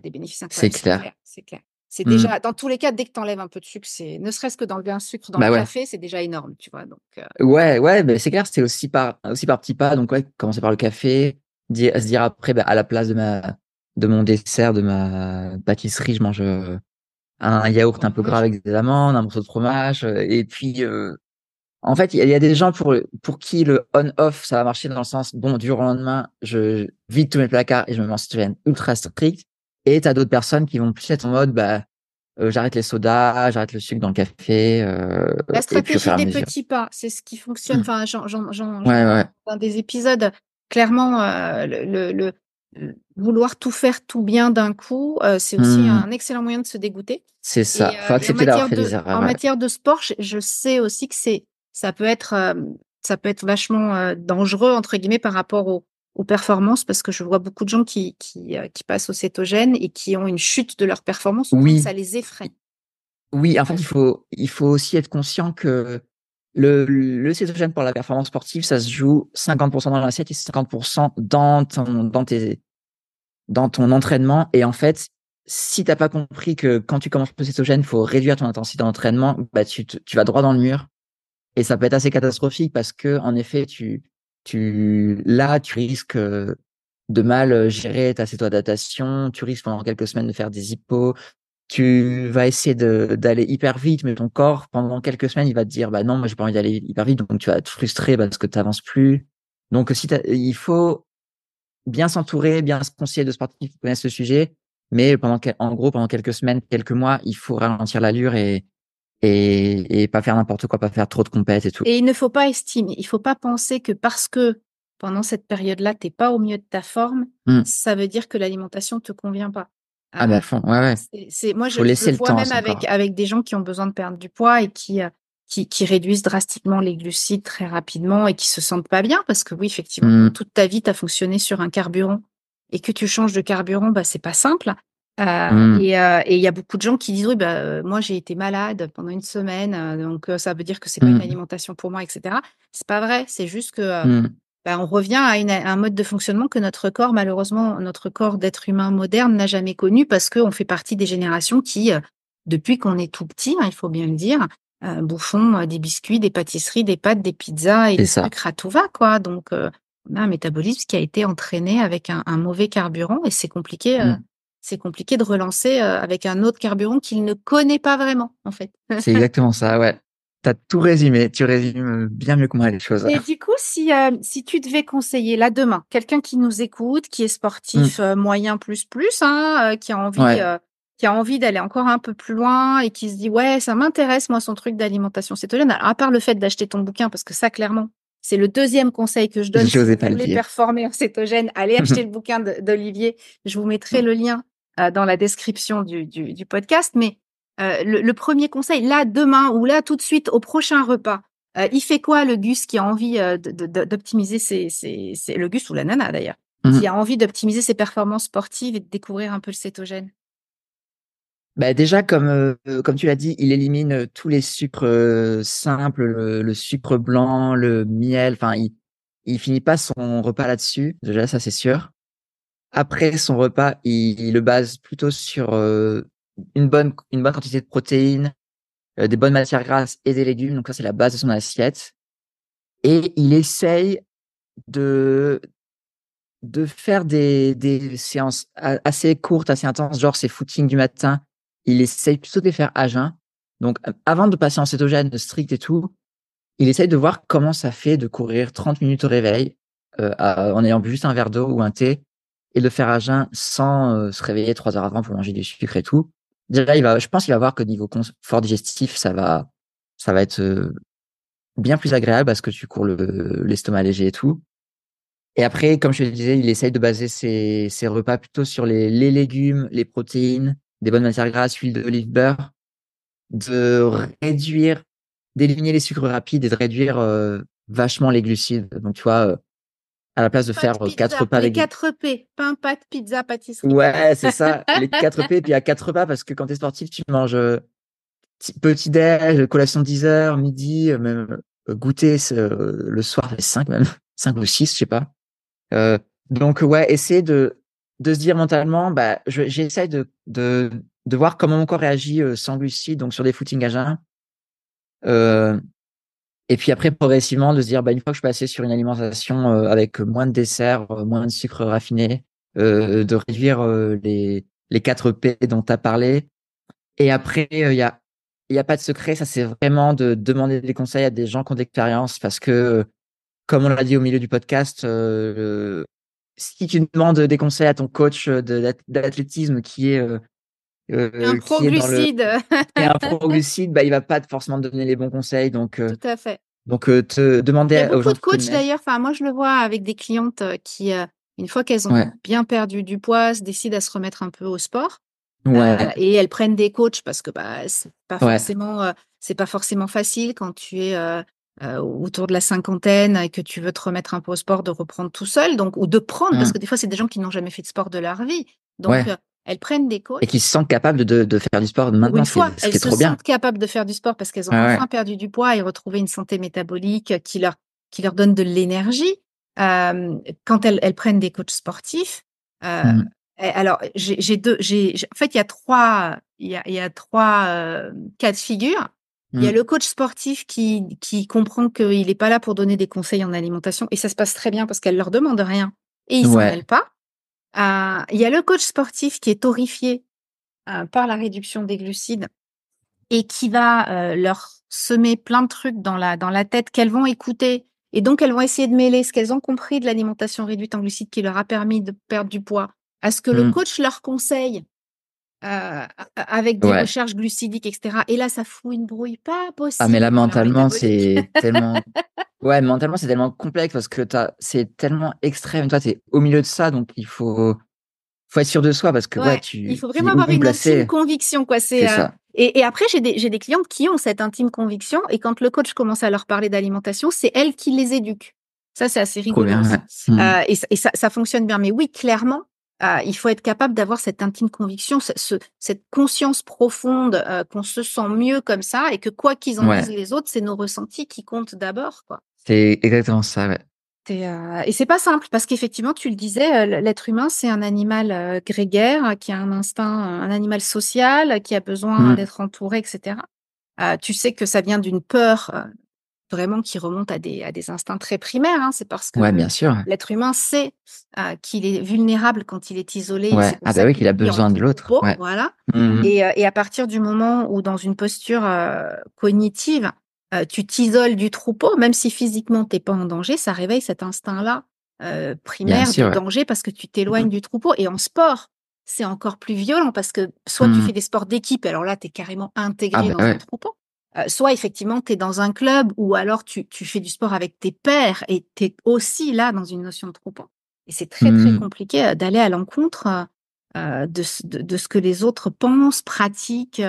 des bénéfices incroyables. C'est clair. C'est clair. C'est mmh. déjà, dans tous les cas, dès que tu enlèves un peu de sucre, c'est ne serait-ce que d'enlever un sucre dans bah le café, c'est déjà énorme, tu vois. Donc, euh Ouais, ouais, mais c'est clair, c'est aussi par, aussi par petits pas. Donc, ouais, commencer par le café, dire, se dire après, bah, à la place de ma, de mon dessert, de ma pâtisserie, je mange euh, un yaourt un peu gras avec des amandes, un morceau de fromage. Euh, et puis, en fait, il y, a des gens pour, pour qui le on-off, ça va marcher dans le sens, bon, du jour au lendemain, je vide tous mes placards et je me mange ultra strict. Et tu as d'autres personnes qui vont plus être en mode, bah, euh, j'arrête les sodas, j'arrête le sucre dans le café. Euh, la stratégie des petits pas, c'est ce qui fonctionne. Mmh. Enfin, j'en, ouais, ouais. dans des épisodes, clairement, euh, le, le, vouloir tout faire tout bien d'un coup, c'est aussi mmh. un excellent moyen de se dégoûter. C'est ça. Il faut accepter d'avoir fait des erreurs. En matière de sport, je, je, sais aussi que c'est, ça peut être, ça peut être vachement dangereux entre guillemets par rapport au, aux performances parce que je vois beaucoup de gens qui, qui, euh, qui, passent au cétogène et qui ont une chute de leur performance. Oui. Ça les effraie. Oui, en fait, il faut, il faut aussi être conscient que le, le cétogène pour la performance sportive, ça se joue 50% dans l'assiette et 50% dans ton, dans tes, dans ton entraînement. Et en fait, si t'as pas compris que quand tu commences le cétogène, il faut réduire ton intensité d'entraînement, bah, tu, tu vas droit dans le mur. Et ça peut être assez catastrophique parce que, en effet, tu, tu là tu risques de mal gérer ta cétoadaptation, tu risques pendant quelques semaines de faire des hippos, tu vas essayer d'aller hyper vite, mais ton corps, pendant quelques semaines, il va te dire, bah non, moi, j'ai pas envie d'aller hyper vite, donc tu vas être frustré parce que tu avances plus. Donc, si il faut bien s'entourer, bien se conseiller de sportifs qui connaissent le sujet, mais pendant, en gros, pendant quelques semaines, quelques mois, il faut ralentir l'allure et, et, et pas faire n'importe quoi, pas faire trop de compètes et tout. Et il ne faut pas estimer, il faut pas penser que parce que pendant cette période-là, tu n'es pas au mieux de ta forme, mmh. ça veut dire que l'alimentation te convient pas. Ah, bah, fond, ouais, ouais. C'est, moi, je, le vois même avec, avec des gens qui ont besoin de perdre du poids et qui, euh, qui, qui, réduisent drastiquement les glucides très rapidement et qui se sentent pas bien parce que oui, effectivement, mmh. toute ta vie, tu as fonctionné sur un carburant et que tu changes de carburant, bah, c'est pas simple. Euh, mmh. euh, Et il y a beaucoup de gens qui disent oui, bah, euh, moi j'ai été malade pendant une semaine, euh, donc ça veut dire que c'est pas une alimentation pour moi, etc. C'est pas vrai, c'est juste que bah, on revient à, une, un mode de fonctionnement que notre corps, malheureusement, notre corps d'être humain moderne n'a jamais connu parce qu'on fait partie des générations qui, depuis qu'on est tout petit, hein, il faut bien le dire, bouffons des biscuits, des pâtisseries, des pâtes, des pizzas et des sucres à tout va, quoi. Donc, on a un métabolisme qui a été entraîné avec un, un mauvais carburant et c'est compliqué. Mmh c'est compliqué de relancer euh, avec un autre carburant qu'il ne connaît pas vraiment, en fait. c'est exactement ça, ouais. Tu as tout résumé, tu résumes bien mieux que moi les choses. Et du coup, si, euh, si tu devais conseiller là demain, quelqu'un qui nous écoute, qui est sportif mmh. euh, moyen plus plus, hein, qui a envie, qui a envie d'aller encore un peu plus loin et qui se dit ouais, ça m'intéresse moi son truc d'alimentation cétogène. Alors, à part le fait d'acheter ton bouquin, parce que ça clairement, c'est le deuxième conseil que je donne. si vous voulez performer en cétogène, allez (laughs) acheter le bouquin d'Olivier. Je vous mettrai le lien euh, dans la description du, du, du podcast. Mais euh, le, le, premier conseil, là, demain ou là, tout de suite, au prochain repas, euh, il fait quoi le Gus qui a envie d'optimiser ses, ses, ses, Le Gus ou la nana d'ailleurs, mmh qui a envie d'optimiser ses performances sportives et de découvrir un peu le cétogène? Bah déjà, comme, comme tu l'as dit, il élimine tous les sucres simples, le, le, sucre blanc, le miel. Enfin, il, il finit pas son repas là-dessus. Déjà, ça, c'est sûr. Après son repas, il, le base plutôt sur euh, une bonne une bonne quantité de protéines, euh, des bonnes matières grasses et des légumes. Donc ça c'est la base de son assiette. Et il essaye de de faire des, des séances assez courtes, assez intenses, genre ses footings du matin. Il essaye plutôt de les faire à jeun. Donc avant de passer en cétogène strict et tout, il essaye de voir comment ça fait de courir 30 minutes au réveil euh, en ayant bu juste un verre d'eau ou un thé et le faire à jeun sans euh, se réveiller trois heures avant pour manger du sucre et tout. Déjà, je pense qu'il va voir que niveau confort digestif, ça va, ça va être euh, bien plus agréable parce que tu cours l'estomac léger et tout. Et après, comme je te disais, il essaye de baser ses, repas plutôt sur les, les, légumes, les protéines, des bonnes matières grasses, huile d'olive, beurre, de réduire, d'éliminer les sucres rapides et de réduire euh, vachement les glucides. Donc, tu vois, à la place de faire euh, quatre repas les 4 P, pain, pâte, pizza, pâtisserie. Ouais, c'est ça, les (laughs) 4 P, puis a 4 repas parce que quand tu es sportif, tu manges euh, petit déj, collation 10 heures, midi, euh, même goûter le soir, 5 même, (laughs) 5 ou 6, je sais pas. Euh, donc ouais, essayer de de se dire mentalement, bah, j'essaie de, de de voir comment mon corps réagit sans glucides, donc sur des footings à jeun. Euh, et puis après, progressivement, de se dire, bah, une fois que je passé sur une alimentation euh, avec moins de desserts, euh, moins de sucre raffiné, euh, de réduire euh, les, les 4 P dont tu as parlé. Et après, il y a n'y a pas de secret, ça c'est vraiment de demander des conseils à des gens qui ont d'expérience parce que, comme on l'a dit au milieu du podcast, si tu demandes des conseils à ton coach d'athlétisme qui est euh, un proglucide. et un (laughs) proglucide, bah, il va pas forcément te donner les bons conseils. Donc, euh, Tout à fait. Donc, euh, te demander. Il y a beaucoup de coachs d'ailleurs. Enfin, moi, je le vois avec des clientes qui, une fois qu'elles ont bien perdu du poids, décident à se remettre un peu au sport. Ouais. et elles prennent des coachs parce que bah, c'est pas forcément, c'est pas forcément facile quand tu es autour de la cinquantaine et que tu veux te remettre un peu au sport, de reprendre tout seul, donc ou de prendre, parce mmh. que des fois c'est des gens qui n'ont jamais fait de sport de leur vie. Donc elles prennent des coachs. Et qui se sentent capables de, de faire du sport maintenant. Une fois, elles se sentent capables de faire du sport parce qu'elles ont enfin perdu du poids et retrouvé une santé métabolique qui leur, qui leur donne de l'énergie. Euh, quand elles, elles prennent des coachs sportifs, euh, mmh. alors j'ai deux, j'ai en fait il y a trois, il y a, il y a trois euh, cas de figure. Il y a mmh. le coach sportif qui, qui comprend qu'il n'est pas là pour donner des conseils en alimentation et ça se passe très bien parce qu'elle leur demande rien et ils s'en mêlent pas. Euh, il y a le coach sportif qui est horrifié par la réduction des glucides et qui va leur semer plein de trucs dans la, dans la tête qu'elles vont écouter. Et donc, elles vont essayer de mêler ce qu'elles ont compris de l'alimentation réduite en glucides qui leur a permis de perdre du poids à ce que le mmh. coach leur conseille euh, avec des recherches glucidiques, etc. Et là, ça fout une brouille pas possible. Ah, mais là, mentalement, c'est tellement. (laughs) Ouais, mentalement, c'est tellement complexe parce que c'est tellement extrême. Toi, tu es au milieu de ça, donc il faut, faut être sûr de soi parce que ouais, tu. Il faut vraiment avoir une intime conviction, quoi. C'est euh, Et, et, après, j'ai des, des clientes qui ont cette intime conviction et quand le coach commence à leur parler d'alimentation, c'est elle qui les éduque. Ça, c'est assez rigolo. Mmh. Euh, et, et ça, ça, fonctionne bien. Mais oui, clairement, euh, il faut être capable d'avoir cette intime conviction, ce, cette conscience profonde euh, qu'on se sent mieux comme ça et que quoi qu'ils en disent les autres, c'est nos ressentis qui comptent d'abord. C'est exactement ça, ouais. Euh, et c'est pas simple parce qu'effectivement, tu le disais, l'être humain, c'est un animal grégaire qui a un instinct, un animal social, qui a besoin mmh. d'être entouré, etc. tu sais que ça vient d'une peur vraiment qui remonte à des, à des instincts très primaires. Hein. C'est parce que bien sûr. l'être humain sait euh, qu'il est vulnérable quand il est isolé. Ah bah oui, qu'il a besoin de l'autre. Voilà. Mmh et, euh, et, à partir du moment où dans une posture euh, cognitive, tu t'isoles du troupeau, même si physiquement tu n'es pas en danger, ça réveille cet instinct-là primaire de danger parce que tu t'éloignes mmh du troupeau. Et en sport, c'est encore plus violent parce que soit tu mmh. fais des sports d'équipe, alors là, tu es carrément ah intégré bah dans un troupeau. Euh, soit effectivement tu es dans un club ou alors tu, tu fais du sport avec tes pairs et tu es aussi là dans une notion de troupeau. Et c'est très très mmh. compliqué euh, d'aller à l'encontre euh, de, de, ce que les autres pensent, pratiquent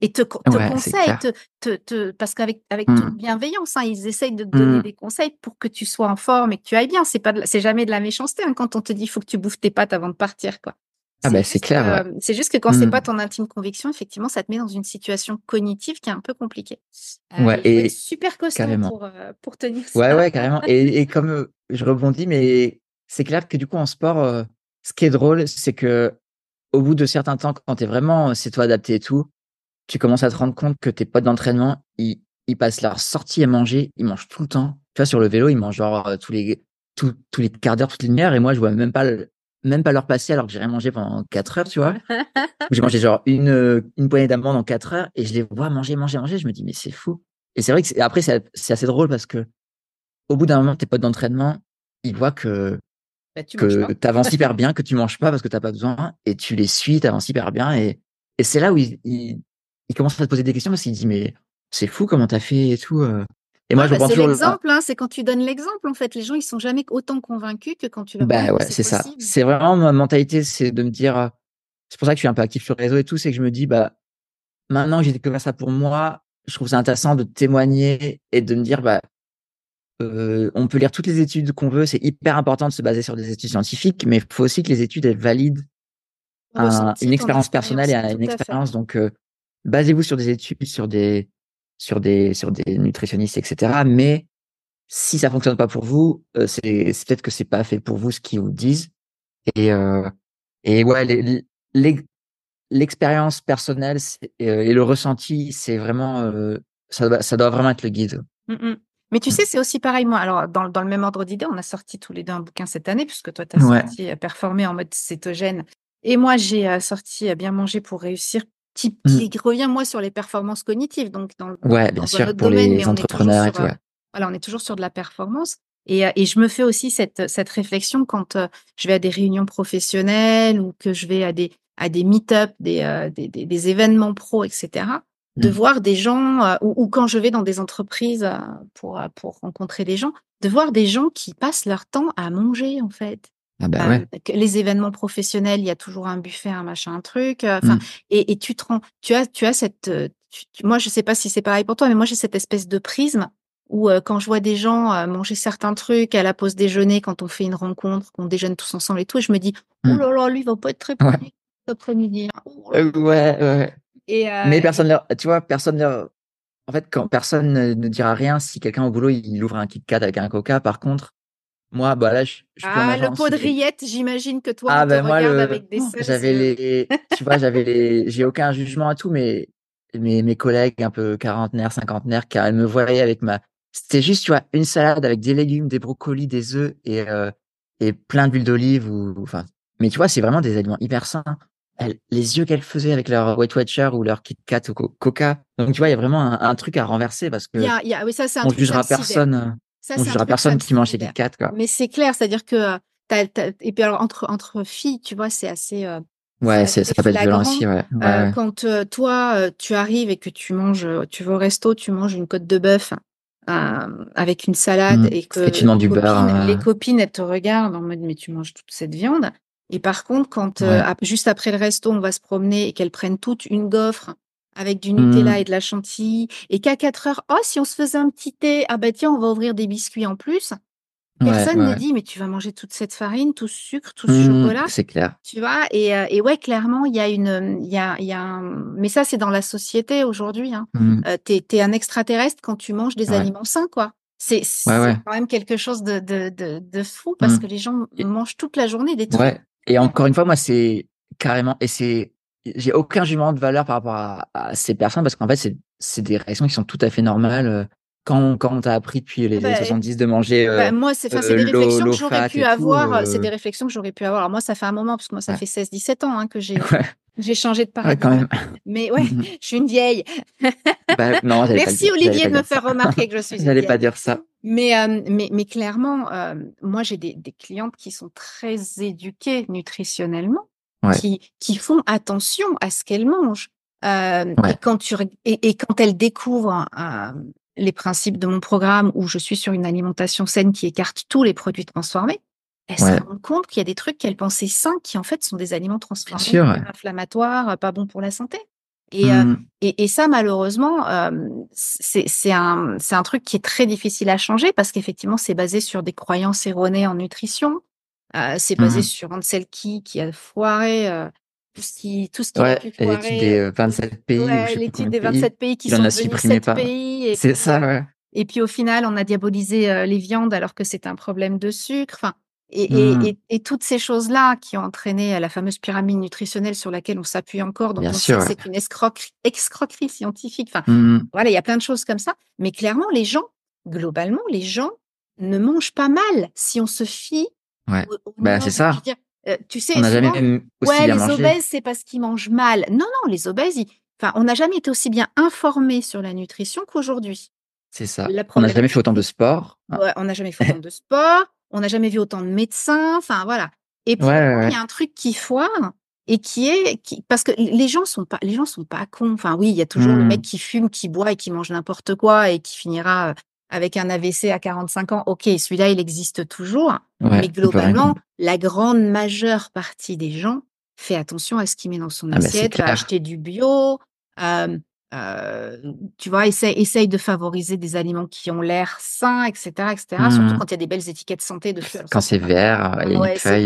et te, te conseillent, te, te, parce qu'avec avec toute mmh. bienveillance, hein, ils essayent de te donner mmh. des conseils pour que tu sois en forme et que tu ailles bien. C'est pas c'est jamais de la méchanceté hein, quand on te dit faut que tu bouffes tes pattes avant de partir quoi. Ah ben c'est clair. Euh, c'est juste que quand c'est mmh. pas ton intime conviction, effectivement, ça te met dans une situation cognitive qui est un peu compliquée. Euh, ouais, et super costaud pour, euh, pour tenir ça. Ouais, ouais, carrément. et, et, comme je rebondis, mais c'est clair que du coup en sport, ce qui est drôle, c'est que au bout de certains temps, quand tu es vraiment, c'est toi adapté et tout, tu commences à te rendre compte que tes potes d'entraînement, ils, ils passent leur sortie à manger, ils mangent tout le temps. Tu vois, sur le vélo, ils mangent genre tous les tous, tous les quarts d'heure, toutes les demi-heures, et moi, je vois même pas le, même pas leur passer alors que j'ai rien mangé pendant 4 heures, tu vois. (laughs) j'ai mangé genre une, une poignée d'amandes en 4 heures et je les vois manger, manger, manger. Je me dis, mais c'est fou. Et c'est vrai que après, c'est assez drôle parce que au bout d'un moment, tes potes d'entraînement, ils voient que, bah, tu que avances (laughs) hyper bien, que tu manges pas parce que t'as pas besoin et tu les suis, tu avances hyper bien. Et, et c'est là où ils, ils, commencent à te poser des questions parce qu'ils disent, mais c'est fou comment t'as fait et tout. Euh. Et moi, je bah, c'est l'exemple, hein, c'est quand tu donnes l'exemple, en fait. Les gens, ils sont jamais autant convaincus que quand tu leur bah, ouais, c'est ça. C'est vraiment ma mentalité, c'est de me dire, euh, c'est pour ça que je suis un peu actif sur le réseau et tout, c'est que je me dis, bah, maintenant que j'ai découvert ça pour moi, je trouve ça intéressant de témoigner et de me dire, bah, euh, on peut lire toutes les études qu'on veut, c'est hyper important de se baser sur des études scientifiques, mais il faut aussi que les études elles valident une expérience personnelle et une expérience. Donc, euh, basez-vous sur des études, sur des, sur des, sur des nutritionnistes, etc. Mais si ça fonctionne pas pour vous, euh, c'est peut-être que c'est pas fait pour vous ce qu'ils vous disent. Et, euh, et ouais, l'expérience personnelle euh, et le ressenti, c'est vraiment, ça, doit, ça doit vraiment être le guide. Mmh, mmh. Mais tu mmh. sais, c'est aussi pareil, moi. Alors, dans, dans le même ordre d'idée, on a sorti tous les deux un bouquin cette année, puisque toi, tu as sorti Performer en mode cétogène. Et moi, j'ai sorti Bien manger pour réussir, qui, mmh. qui revient moi sur les performances cognitives. Donc dans, ouais, bien sûr, pour les entrepreneurs et tout. Euh, voilà, on est toujours sur de la performance. Et, euh, et je me fais aussi cette, cette réflexion quand euh, je vais à des réunions professionnelles ou que je vais à des, à des meet-up, des, des, des, événements pro, etc. De mmh. voir des gens, ou, ou, quand je vais dans des entreprises pour, pour rencontrer des gens, de voir des gens qui passent leur temps à manger, en fait. Ah bah ouais. les événements professionnels, il y a toujours un buffet, un machin, un truc. Enfin, mmh. et, et, tu te rends, tu as, tu as cette, moi je sais pas si c'est pareil pour toi, mais moi j'ai cette espèce de prisme où quand je vois des gens manger certains trucs à la pause déjeuner, quand on fait une rencontre, qu'on déjeune tous ensemble et tout, je me dis, mmh. oh là là, lui il va pas être très ouais. cet après-midi. Hein. Oh euh, ouais, ouais. Et mais personne, leur, tu vois, personne leur, en fait, quand personne ne dira rien, si quelqu'un au boulot il ouvre un Kit Kat avec un Coca, par contre, moi, bah là, je, je Ah, le pot de rillettes, j'imagine que toi, ah, on ben moi, le... avec des (laughs) J'avais les, (laughs) tu vois, j'avais les, j'ai aucun jugement à tout, mais mes, mes collègues un peu quarantenaires, cinquantenaires, car elles me voyaient avec ma, c'était juste, tu vois, une salade avec des légumes, des brocolis, des œufs et, euh, et plein d'huile d'olive ou, enfin, mais tu vois, c'est vraiment des aliments hyper sains. les yeux qu'elles faisaient avec leur Weight Watcher ou leur Kit Kat ou Coca. Donc, tu vois, il y a vraiment un, truc à renverser parce que y a, y a, oui, ça, un on jugera personne. Ça, on jugera personne qui mange ses Kit. Quoi. Mais c'est clair, c'est-à-dire que. et puis alors, entre, entre filles, tu vois, c'est assez. Euh, ouais, ça peut être violent aussi. Ouais. Euh, quand euh, toi, tu arrives et que tu manges, tu vas au resto, tu manges une côte de bœuf avec une salade mmh. et que tu demandes du beurre. Les copines, elles te regardent en mode mais tu manges toute cette viande. Et par contre, quand juste après le resto, on va se promener et qu'elles prennent toutes une gaufre avec du Nutella mmh. et de la chantilly, et qu'à 4 heures, oh, si on se faisait un petit thé, ah bah tiens, on va ouvrir des biscuits en plus. Personne ne dit, mais tu vas manger toute cette farine, tout ce sucre, tout ce mmh, chocolat. C'est clair. Tu vois, et, et, ouais, clairement, il y a une. Il y a, y a un... Mais ça, c'est dans la société aujourd'hui. Hein. Mmh. t'es, es un extraterrestre quand tu manges des aliments sains, quoi. C'est, quand même quelque chose de, de, de, de fou parce que les gens mangent toute la journée des trucs. Ouais. Et encore une fois, moi, c'est carrément. Et c'est j'ai aucun jugement de valeur par rapport à, ces personnes parce qu'en fait, c'est des réactions qui sont tout à fait normales. Euh, quand, quand on t'a appris depuis les années 70 bah, de manger. Euh, bah, moi, c'est des réflexions que j'aurais pu avoir. C'est des réflexions que j'aurais pu avoir. Alors, moi, ça fait un moment, parce que moi, ça fait 16-17 ans hein, que j'ai. (laughs) J'ai changé de paradigme. quand même. Mais ouais, (laughs) je suis une vieille. bah, non, Merci Olivier de me faire remarquer que je suis. (laughs) J'allais pas dire ça. Mais, mais, mais clairement, moi, j'ai des, des, clientes qui sont très éduquées nutritionnellement qui, qui font attention à ce qu'elles mangent. Euh, et, quand tu, et, et, quand elles découvrent euh, les principes de mon programme où je suis sur une alimentation saine qui écarte tous les produits transformés, elles se rendent compte qu'il y a des trucs qu'elles pensaient sains qui en fait sont des aliments transformés, inflammatoires, pas bons pour la santé. Et, euh, mmh. et, et, ça, malheureusement, euh, c'est un, un truc qui est très difficile à changer parce qu'effectivement, c'est basé sur des croyances erronées en nutrition. Euh, c'est basé mmh sur Ansel Key qui a foiré euh, tout ce qui, tout ce qui ouais, a pu foirer. L'étude des 27 pays. Ouais, l'étude des 27 pays, qui sont devenus 7 pas. pays. C'est ça, ouais. Et puis au final, on a diabolisé euh, les viandes alors que c'est un problème de sucre. Enfin, et, et, mmh. et, et, toutes ces choses-là qui ont entraîné la fameuse pyramide nutritionnelle sur laquelle on s'appuie encore, donc on sait que c'est une escroquerie, escroquerie scientifique. Enfin, mmh. voilà, il y a plein de choses comme ça. Mais clairement, les gens, globalement, les gens ne mangent pas mal si on se fie Ouais. Bah, c'est ça. Euh, tu sais, on n'a jamais ouais, les obèses, c'est parce qu'ils mangent mal. Non, non, les obèses, enfin, on n'a jamais été aussi bien informés sur la nutrition qu'aujourd'hui. C'est ça. On n'a jamais fait autant de sport. Ouais, on n'a jamais fait autant de (laughs) sport. On n'a jamais vu autant de médecins. Enfin, voilà. Et puis, il y a un truc qui foire et qui est qui, parce que les gens sont pas les gens sont pas cons. Enfin, oui, il y a toujours le mmh. mec qui fume, qui boit et qui mange n'importe quoi et qui finira euh, avec un AVC à 45 ans, ok, celui-là, il existe toujours. mais globalement, la grande majeure partie des gens fait attention à ce qu'il met dans son ah, assiette, va acheter du bio, euh, euh, tu vois, essaye, essaye, de favoriser des aliments qui ont l'air sains, etc., etc. Surtout mmh. quand il y a des belles étiquettes santé dessus. Quand c'est vert, il y a une feuille.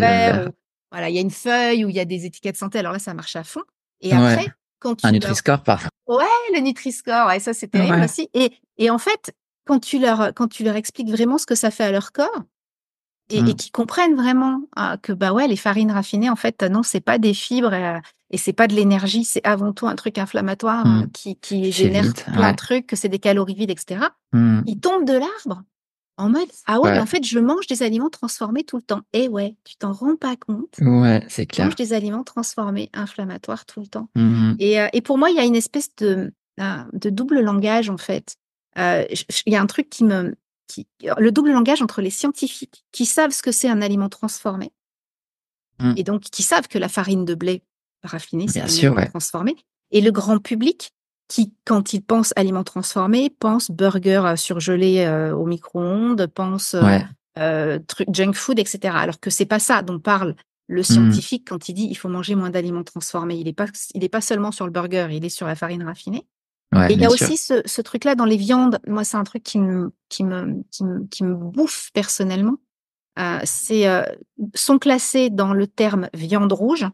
voilà, il y a une feuille où il y a des étiquettes santé. Alors là, ça marche à fond. Et après, quand tu un Nutri-Score, parfois. Ouais, le Nutri-Score, ouais, ça c'est terrible aussi. Et, et en fait, quand tu leur quand tu leur expliques vraiment ce que ça fait à leur corps et, mmh. qu'ils comprennent vraiment ah, que bah ouais les farines raffinées en fait non c'est pas des fibres euh, et c'est pas de l'énergie c'est avant tout un truc inflammatoire mmh. qui, qui génère plein de trucs que c'est des calories vides etc mmh. ils tombent de l'arbre en mode ah ouais, en fait je mange des aliments transformés tout le temps. Et ouais tu t'en rends pas compte. Ouais c'est clair je mange des aliments transformés inflammatoires tout le temps. Et, euh, et pour moi il y a une espèce de ah, de double langage en fait il y a un truc qui me, qui, le double langage entre les scientifiques qui savent ce que c'est un aliment transformé mmh. et donc qui savent que la farine de blé raffinée c'est un aliment transformé et le grand public qui, quand il pense aliment transformé, pense burger euh, surgelé euh, au micro-ondes, pense euh, truc junk food, etc. Alors que c'est pas ça dont parle le mmh. scientifique quand il dit il faut manger moins d'aliments transformés. Il n'est pas, il est pas seulement sur le burger, il est sur la farine raffinée et il y a aussi ce, ce truc-là dans les viandes. Moi, c'est un truc qui me, qui me, qui me, qui me bouffe personnellement. Euh, c'est euh, sont classés dans le terme viande rouge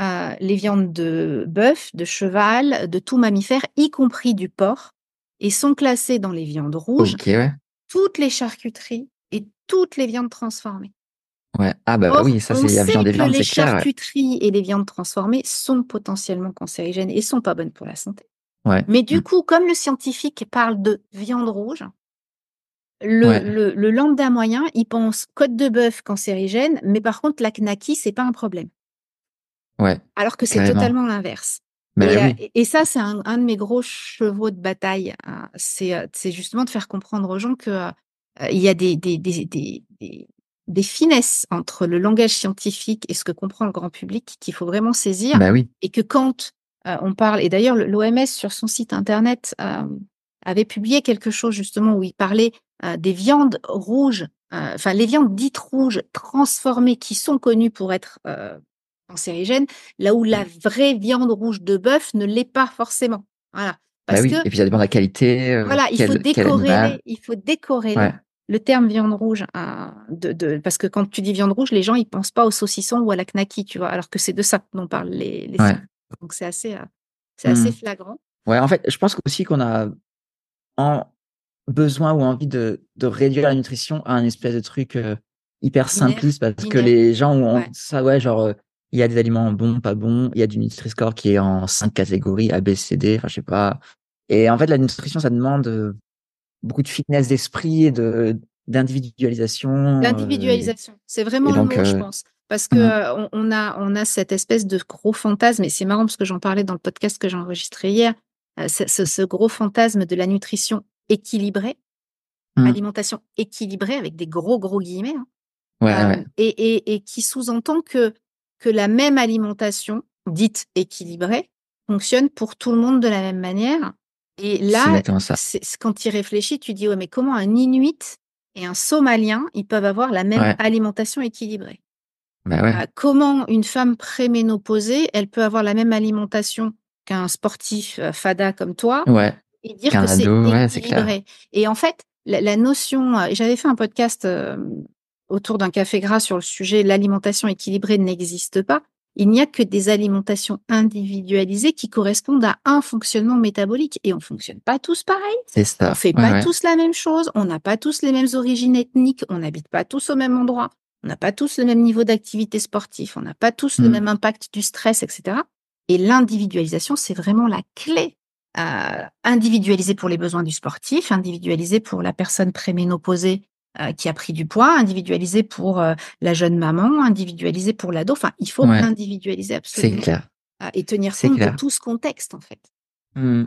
euh, les viandes de bœuf, de cheval, de tout mammifère, y compris du porc, et sont classés dans les viandes rouges toutes les charcuteries et toutes les viandes transformées. Ouais. Ah bah, oui, ça c'est la viande des viandes, Les charcuteries et les viandes transformées sont potentiellement cancérigènes et sont pas bonnes pour la santé. Mais du mmh. coup, comme le scientifique parle de viande rouge, le, le, lambda moyen, il pense côte de bœuf cancérigène, mais par contre, la knaki, c'est pas un problème. Ouais. Alors que c'est totalement l'inverse. Bah et, ça, c'est un, de mes gros chevaux de bataille. Hein. C'est justement de faire comprendre aux gens que il y a des, des, des, des, finesses entre le langage scientifique et ce que comprend le grand public qu'il faut vraiment saisir. Bah oui. Et que quand on parle, et d'ailleurs l'OMS sur son site internet avait publié quelque chose justement où il parlait des viandes rouges, enfin les viandes dites rouges transformées qui sont connues pour être cancérigène, là où la vraie viande rouge de bœuf ne l'est pas forcément. Voilà. Bah Parce que, et puis ça dépend de la qualité. Euh, voilà, il faut décorer, il faut décorer le terme viande rouge. de, parce que quand tu dis viande rouge, les gens ils pensent pas au saucisson ou à la knaki, tu vois, alors que c'est de ça dont parlent les. les Donc c'est assez, c'est assez mmh. flagrant. Ouais, en fait, je pense aussi qu'on a en besoin ou envie de, de réduire la nutrition à un espèce de truc euh, hyper simpliste parce que les gens ont ça, ouais, genre il y a des aliments bons, pas bons. Il y a du Nutri-Score qui est en cinq catégories, A, B, C, D. Enfin, je sais pas. Et en fait, la nutrition, ça demande beaucoup de fitness d'esprit et de d'individualisation. L'individualisation, euh, c'est vraiment le mot, je pense. Parce que mmh. on, a on a cette espèce de gros fantasme, et c'est marrant parce que j'en parlais dans le podcast que j'ai enregistré hier, ce, ce, gros fantasme de la nutrition équilibrée, mmh. alimentation équilibrée avec des gros gros guillemets, hein. ouais, Et, et, et, qui sous-entend que que la même alimentation, dite équilibrée, fonctionne pour tout le monde de la même manière. Et là, c'est, quand tu y réfléchis, tu dis, ouais, mais comment un Inuit et un Somalien, ils peuvent avoir la même alimentation équilibrée? Bah ouais. Euh, Comment une femme préménopausée, elle peut avoir la même alimentation qu'un sportif euh, fada comme toi ouais. et dire que c'est équilibré? Et en fait, la, notion, euh, j'avais fait un podcast autour d'un café gras sur le sujet l'alimentation équilibrée n'existe pas. Il n'y a que des alimentations individualisées qui correspondent à un fonctionnement métabolique et on fonctionne pas tous pareil. C'est ça. On fait pas tous la même chose. On n'a pas tous les mêmes origines ethniques. On n'habite pas tous au même endroit. On n'a pas tous le même niveau d'activité sportive. On n'a pas tous le mm. même impact du stress, etc. Et l'individualisation, c'est vraiment la clé. Euh, individualiser pour les besoins du sportif, individualiser pour la personne préménopausée euh, qui a pris du poids, individualisé pour euh, la jeune maman, individualisé pour l'ado. Enfin, il faut individualiser absolument. C'est clair. Et tenir compte de tout ce contexte, en fait. Mmh.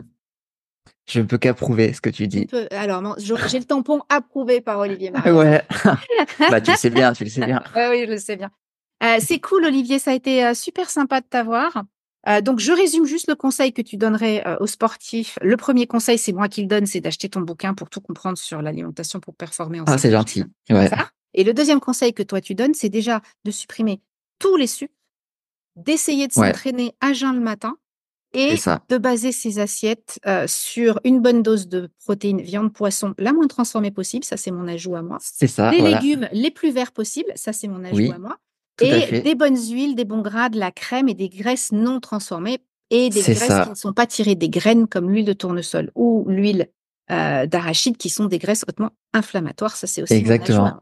Je ne peux qu'approuver ce que tu dis. Alors, j'ai le tampon approuvé par Olivier ouais. (laughs) bah, tu le sais bien, tu le sais bien. oui, je le sais bien. c'est cool, Olivier. Ça a été super sympa de t'avoir. Euh, donc, je résume juste le conseil que tu donnerais euh, aux sportifs. Le premier conseil, c'est moi qui le donne, c'est d'acheter ton bouquin pour tout comprendre sur l'alimentation pour performer en Ah, c'est gentil. Ouais. Et le deuxième conseil que toi tu donnes, c'est déjà de supprimer tous les sucres, d'essayer de s'entraîner à jeun le matin et de baser ses assiettes euh, sur une bonne dose de protéines, viande, poisson, la moins transformée possible. Ça, c'est mon ajout à moi. C'est ça. Des légumes les plus verts possibles. Ça, c'est mon ajout à moi et des bonnes huiles, des bons gras, de la crème et des graisses non transformées et des graisses qui ne sont pas tirées des graines comme l'huile de tournesol ou l'huile euh, d'arachide qui sont des graisses hautement inflammatoires. Ça, c'est aussi Exactement.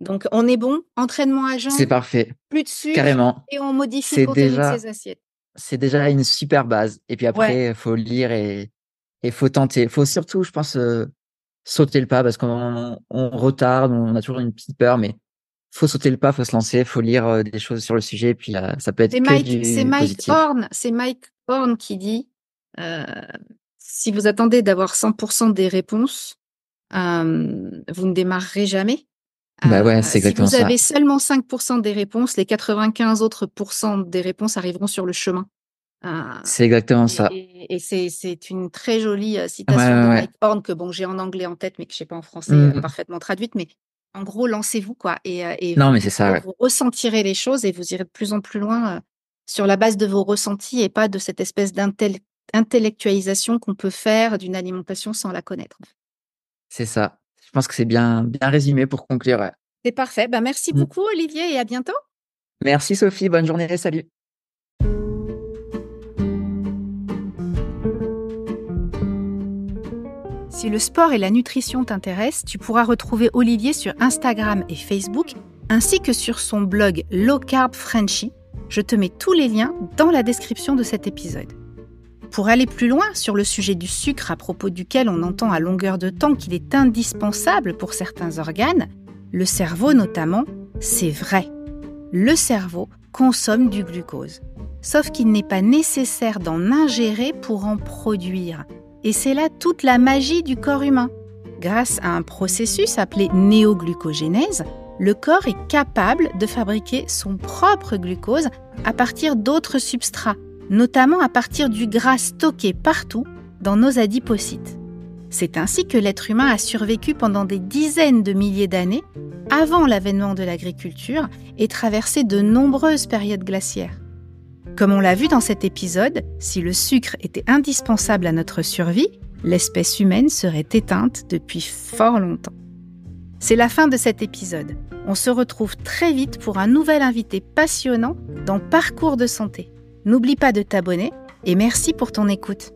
Donc, on est bon. Entraînement à jeun. C'est parfait. Plus de sucre. Carrément. Et on modifie le contenu de ses assiettes. C'est déjà une super base. Et puis après, il faut lire et il faut tenter. Il faut surtout, je pense, euh, sauter le pas parce qu'on on retarde, on a toujours une petite peur, mais faut sauter le pas, faut se lancer, faut lire euh, des choses sur le sujet, puis euh, ça peut être que du C'est Mike Horn, c'est Mike Horn qui dit euh, si vous attendez d'avoir 100% des réponses, vous ne démarrerez jamais. Bah ouais, c'est exactement ça. Si vous avez seulement 5% des réponses, les 95 autres des réponses arriveront sur le chemin. c'est exactement ça. Et, c'est une très jolie citation de Mike Horn que bon j'ai en anglais en tête, mais que je sais pas en français mmh. parfaitement traduite, mais en gros, lancez-vous, quoi. Et, euh, non, mais c'est ça. Vous ressentirez les choses et vous irez de plus en plus loin euh, sur la base de vos ressentis et pas de cette espèce d'intellectualisation qu'on peut faire d'une alimentation sans la connaître. C'est ça. Je pense que c'est bien, bien résumé pour conclure. C'est parfait. Ben, merci mmh. beaucoup, Olivier, et à bientôt. Merci, Sophie. Bonne journée. Salut. Si le sport et la nutrition t'intéressent, tu pourras retrouver Olivier sur Instagram et Facebook, ainsi que sur son blog Low Carb Frenchy. Je te mets tous les liens dans la description de cet épisode. Pour aller plus loin sur le sujet du sucre à propos duquel on entend à longueur de temps qu'il est indispensable pour certains organes, le cerveau notamment, c'est vrai. Le cerveau consomme du glucose. sauf qu'il n'est pas nécessaire d'en ingérer pour en produire. Et c'est là toute la magie du corps humain. Grâce à un processus appelé néoglucogénèse, le corps est capable de fabriquer son propre glucose à partir d'autres substrats, notamment à partir du gras stocké partout dans nos adipocytes. C'est ainsi que l'être humain a survécu pendant des dizaines de milliers d'années avant l'avènement de l'agriculture et traversé de nombreuses périodes glaciaires. Comme on l'a vu dans cet épisode, si le sucre était indispensable à notre survie, l'espèce humaine serait éteinte depuis fort longtemps. C'est la fin de cet épisode. On se retrouve très vite pour un nouvel invité passionnant dans Parcours de santé. N'oublie pas de t'abonner et merci pour ton écoute.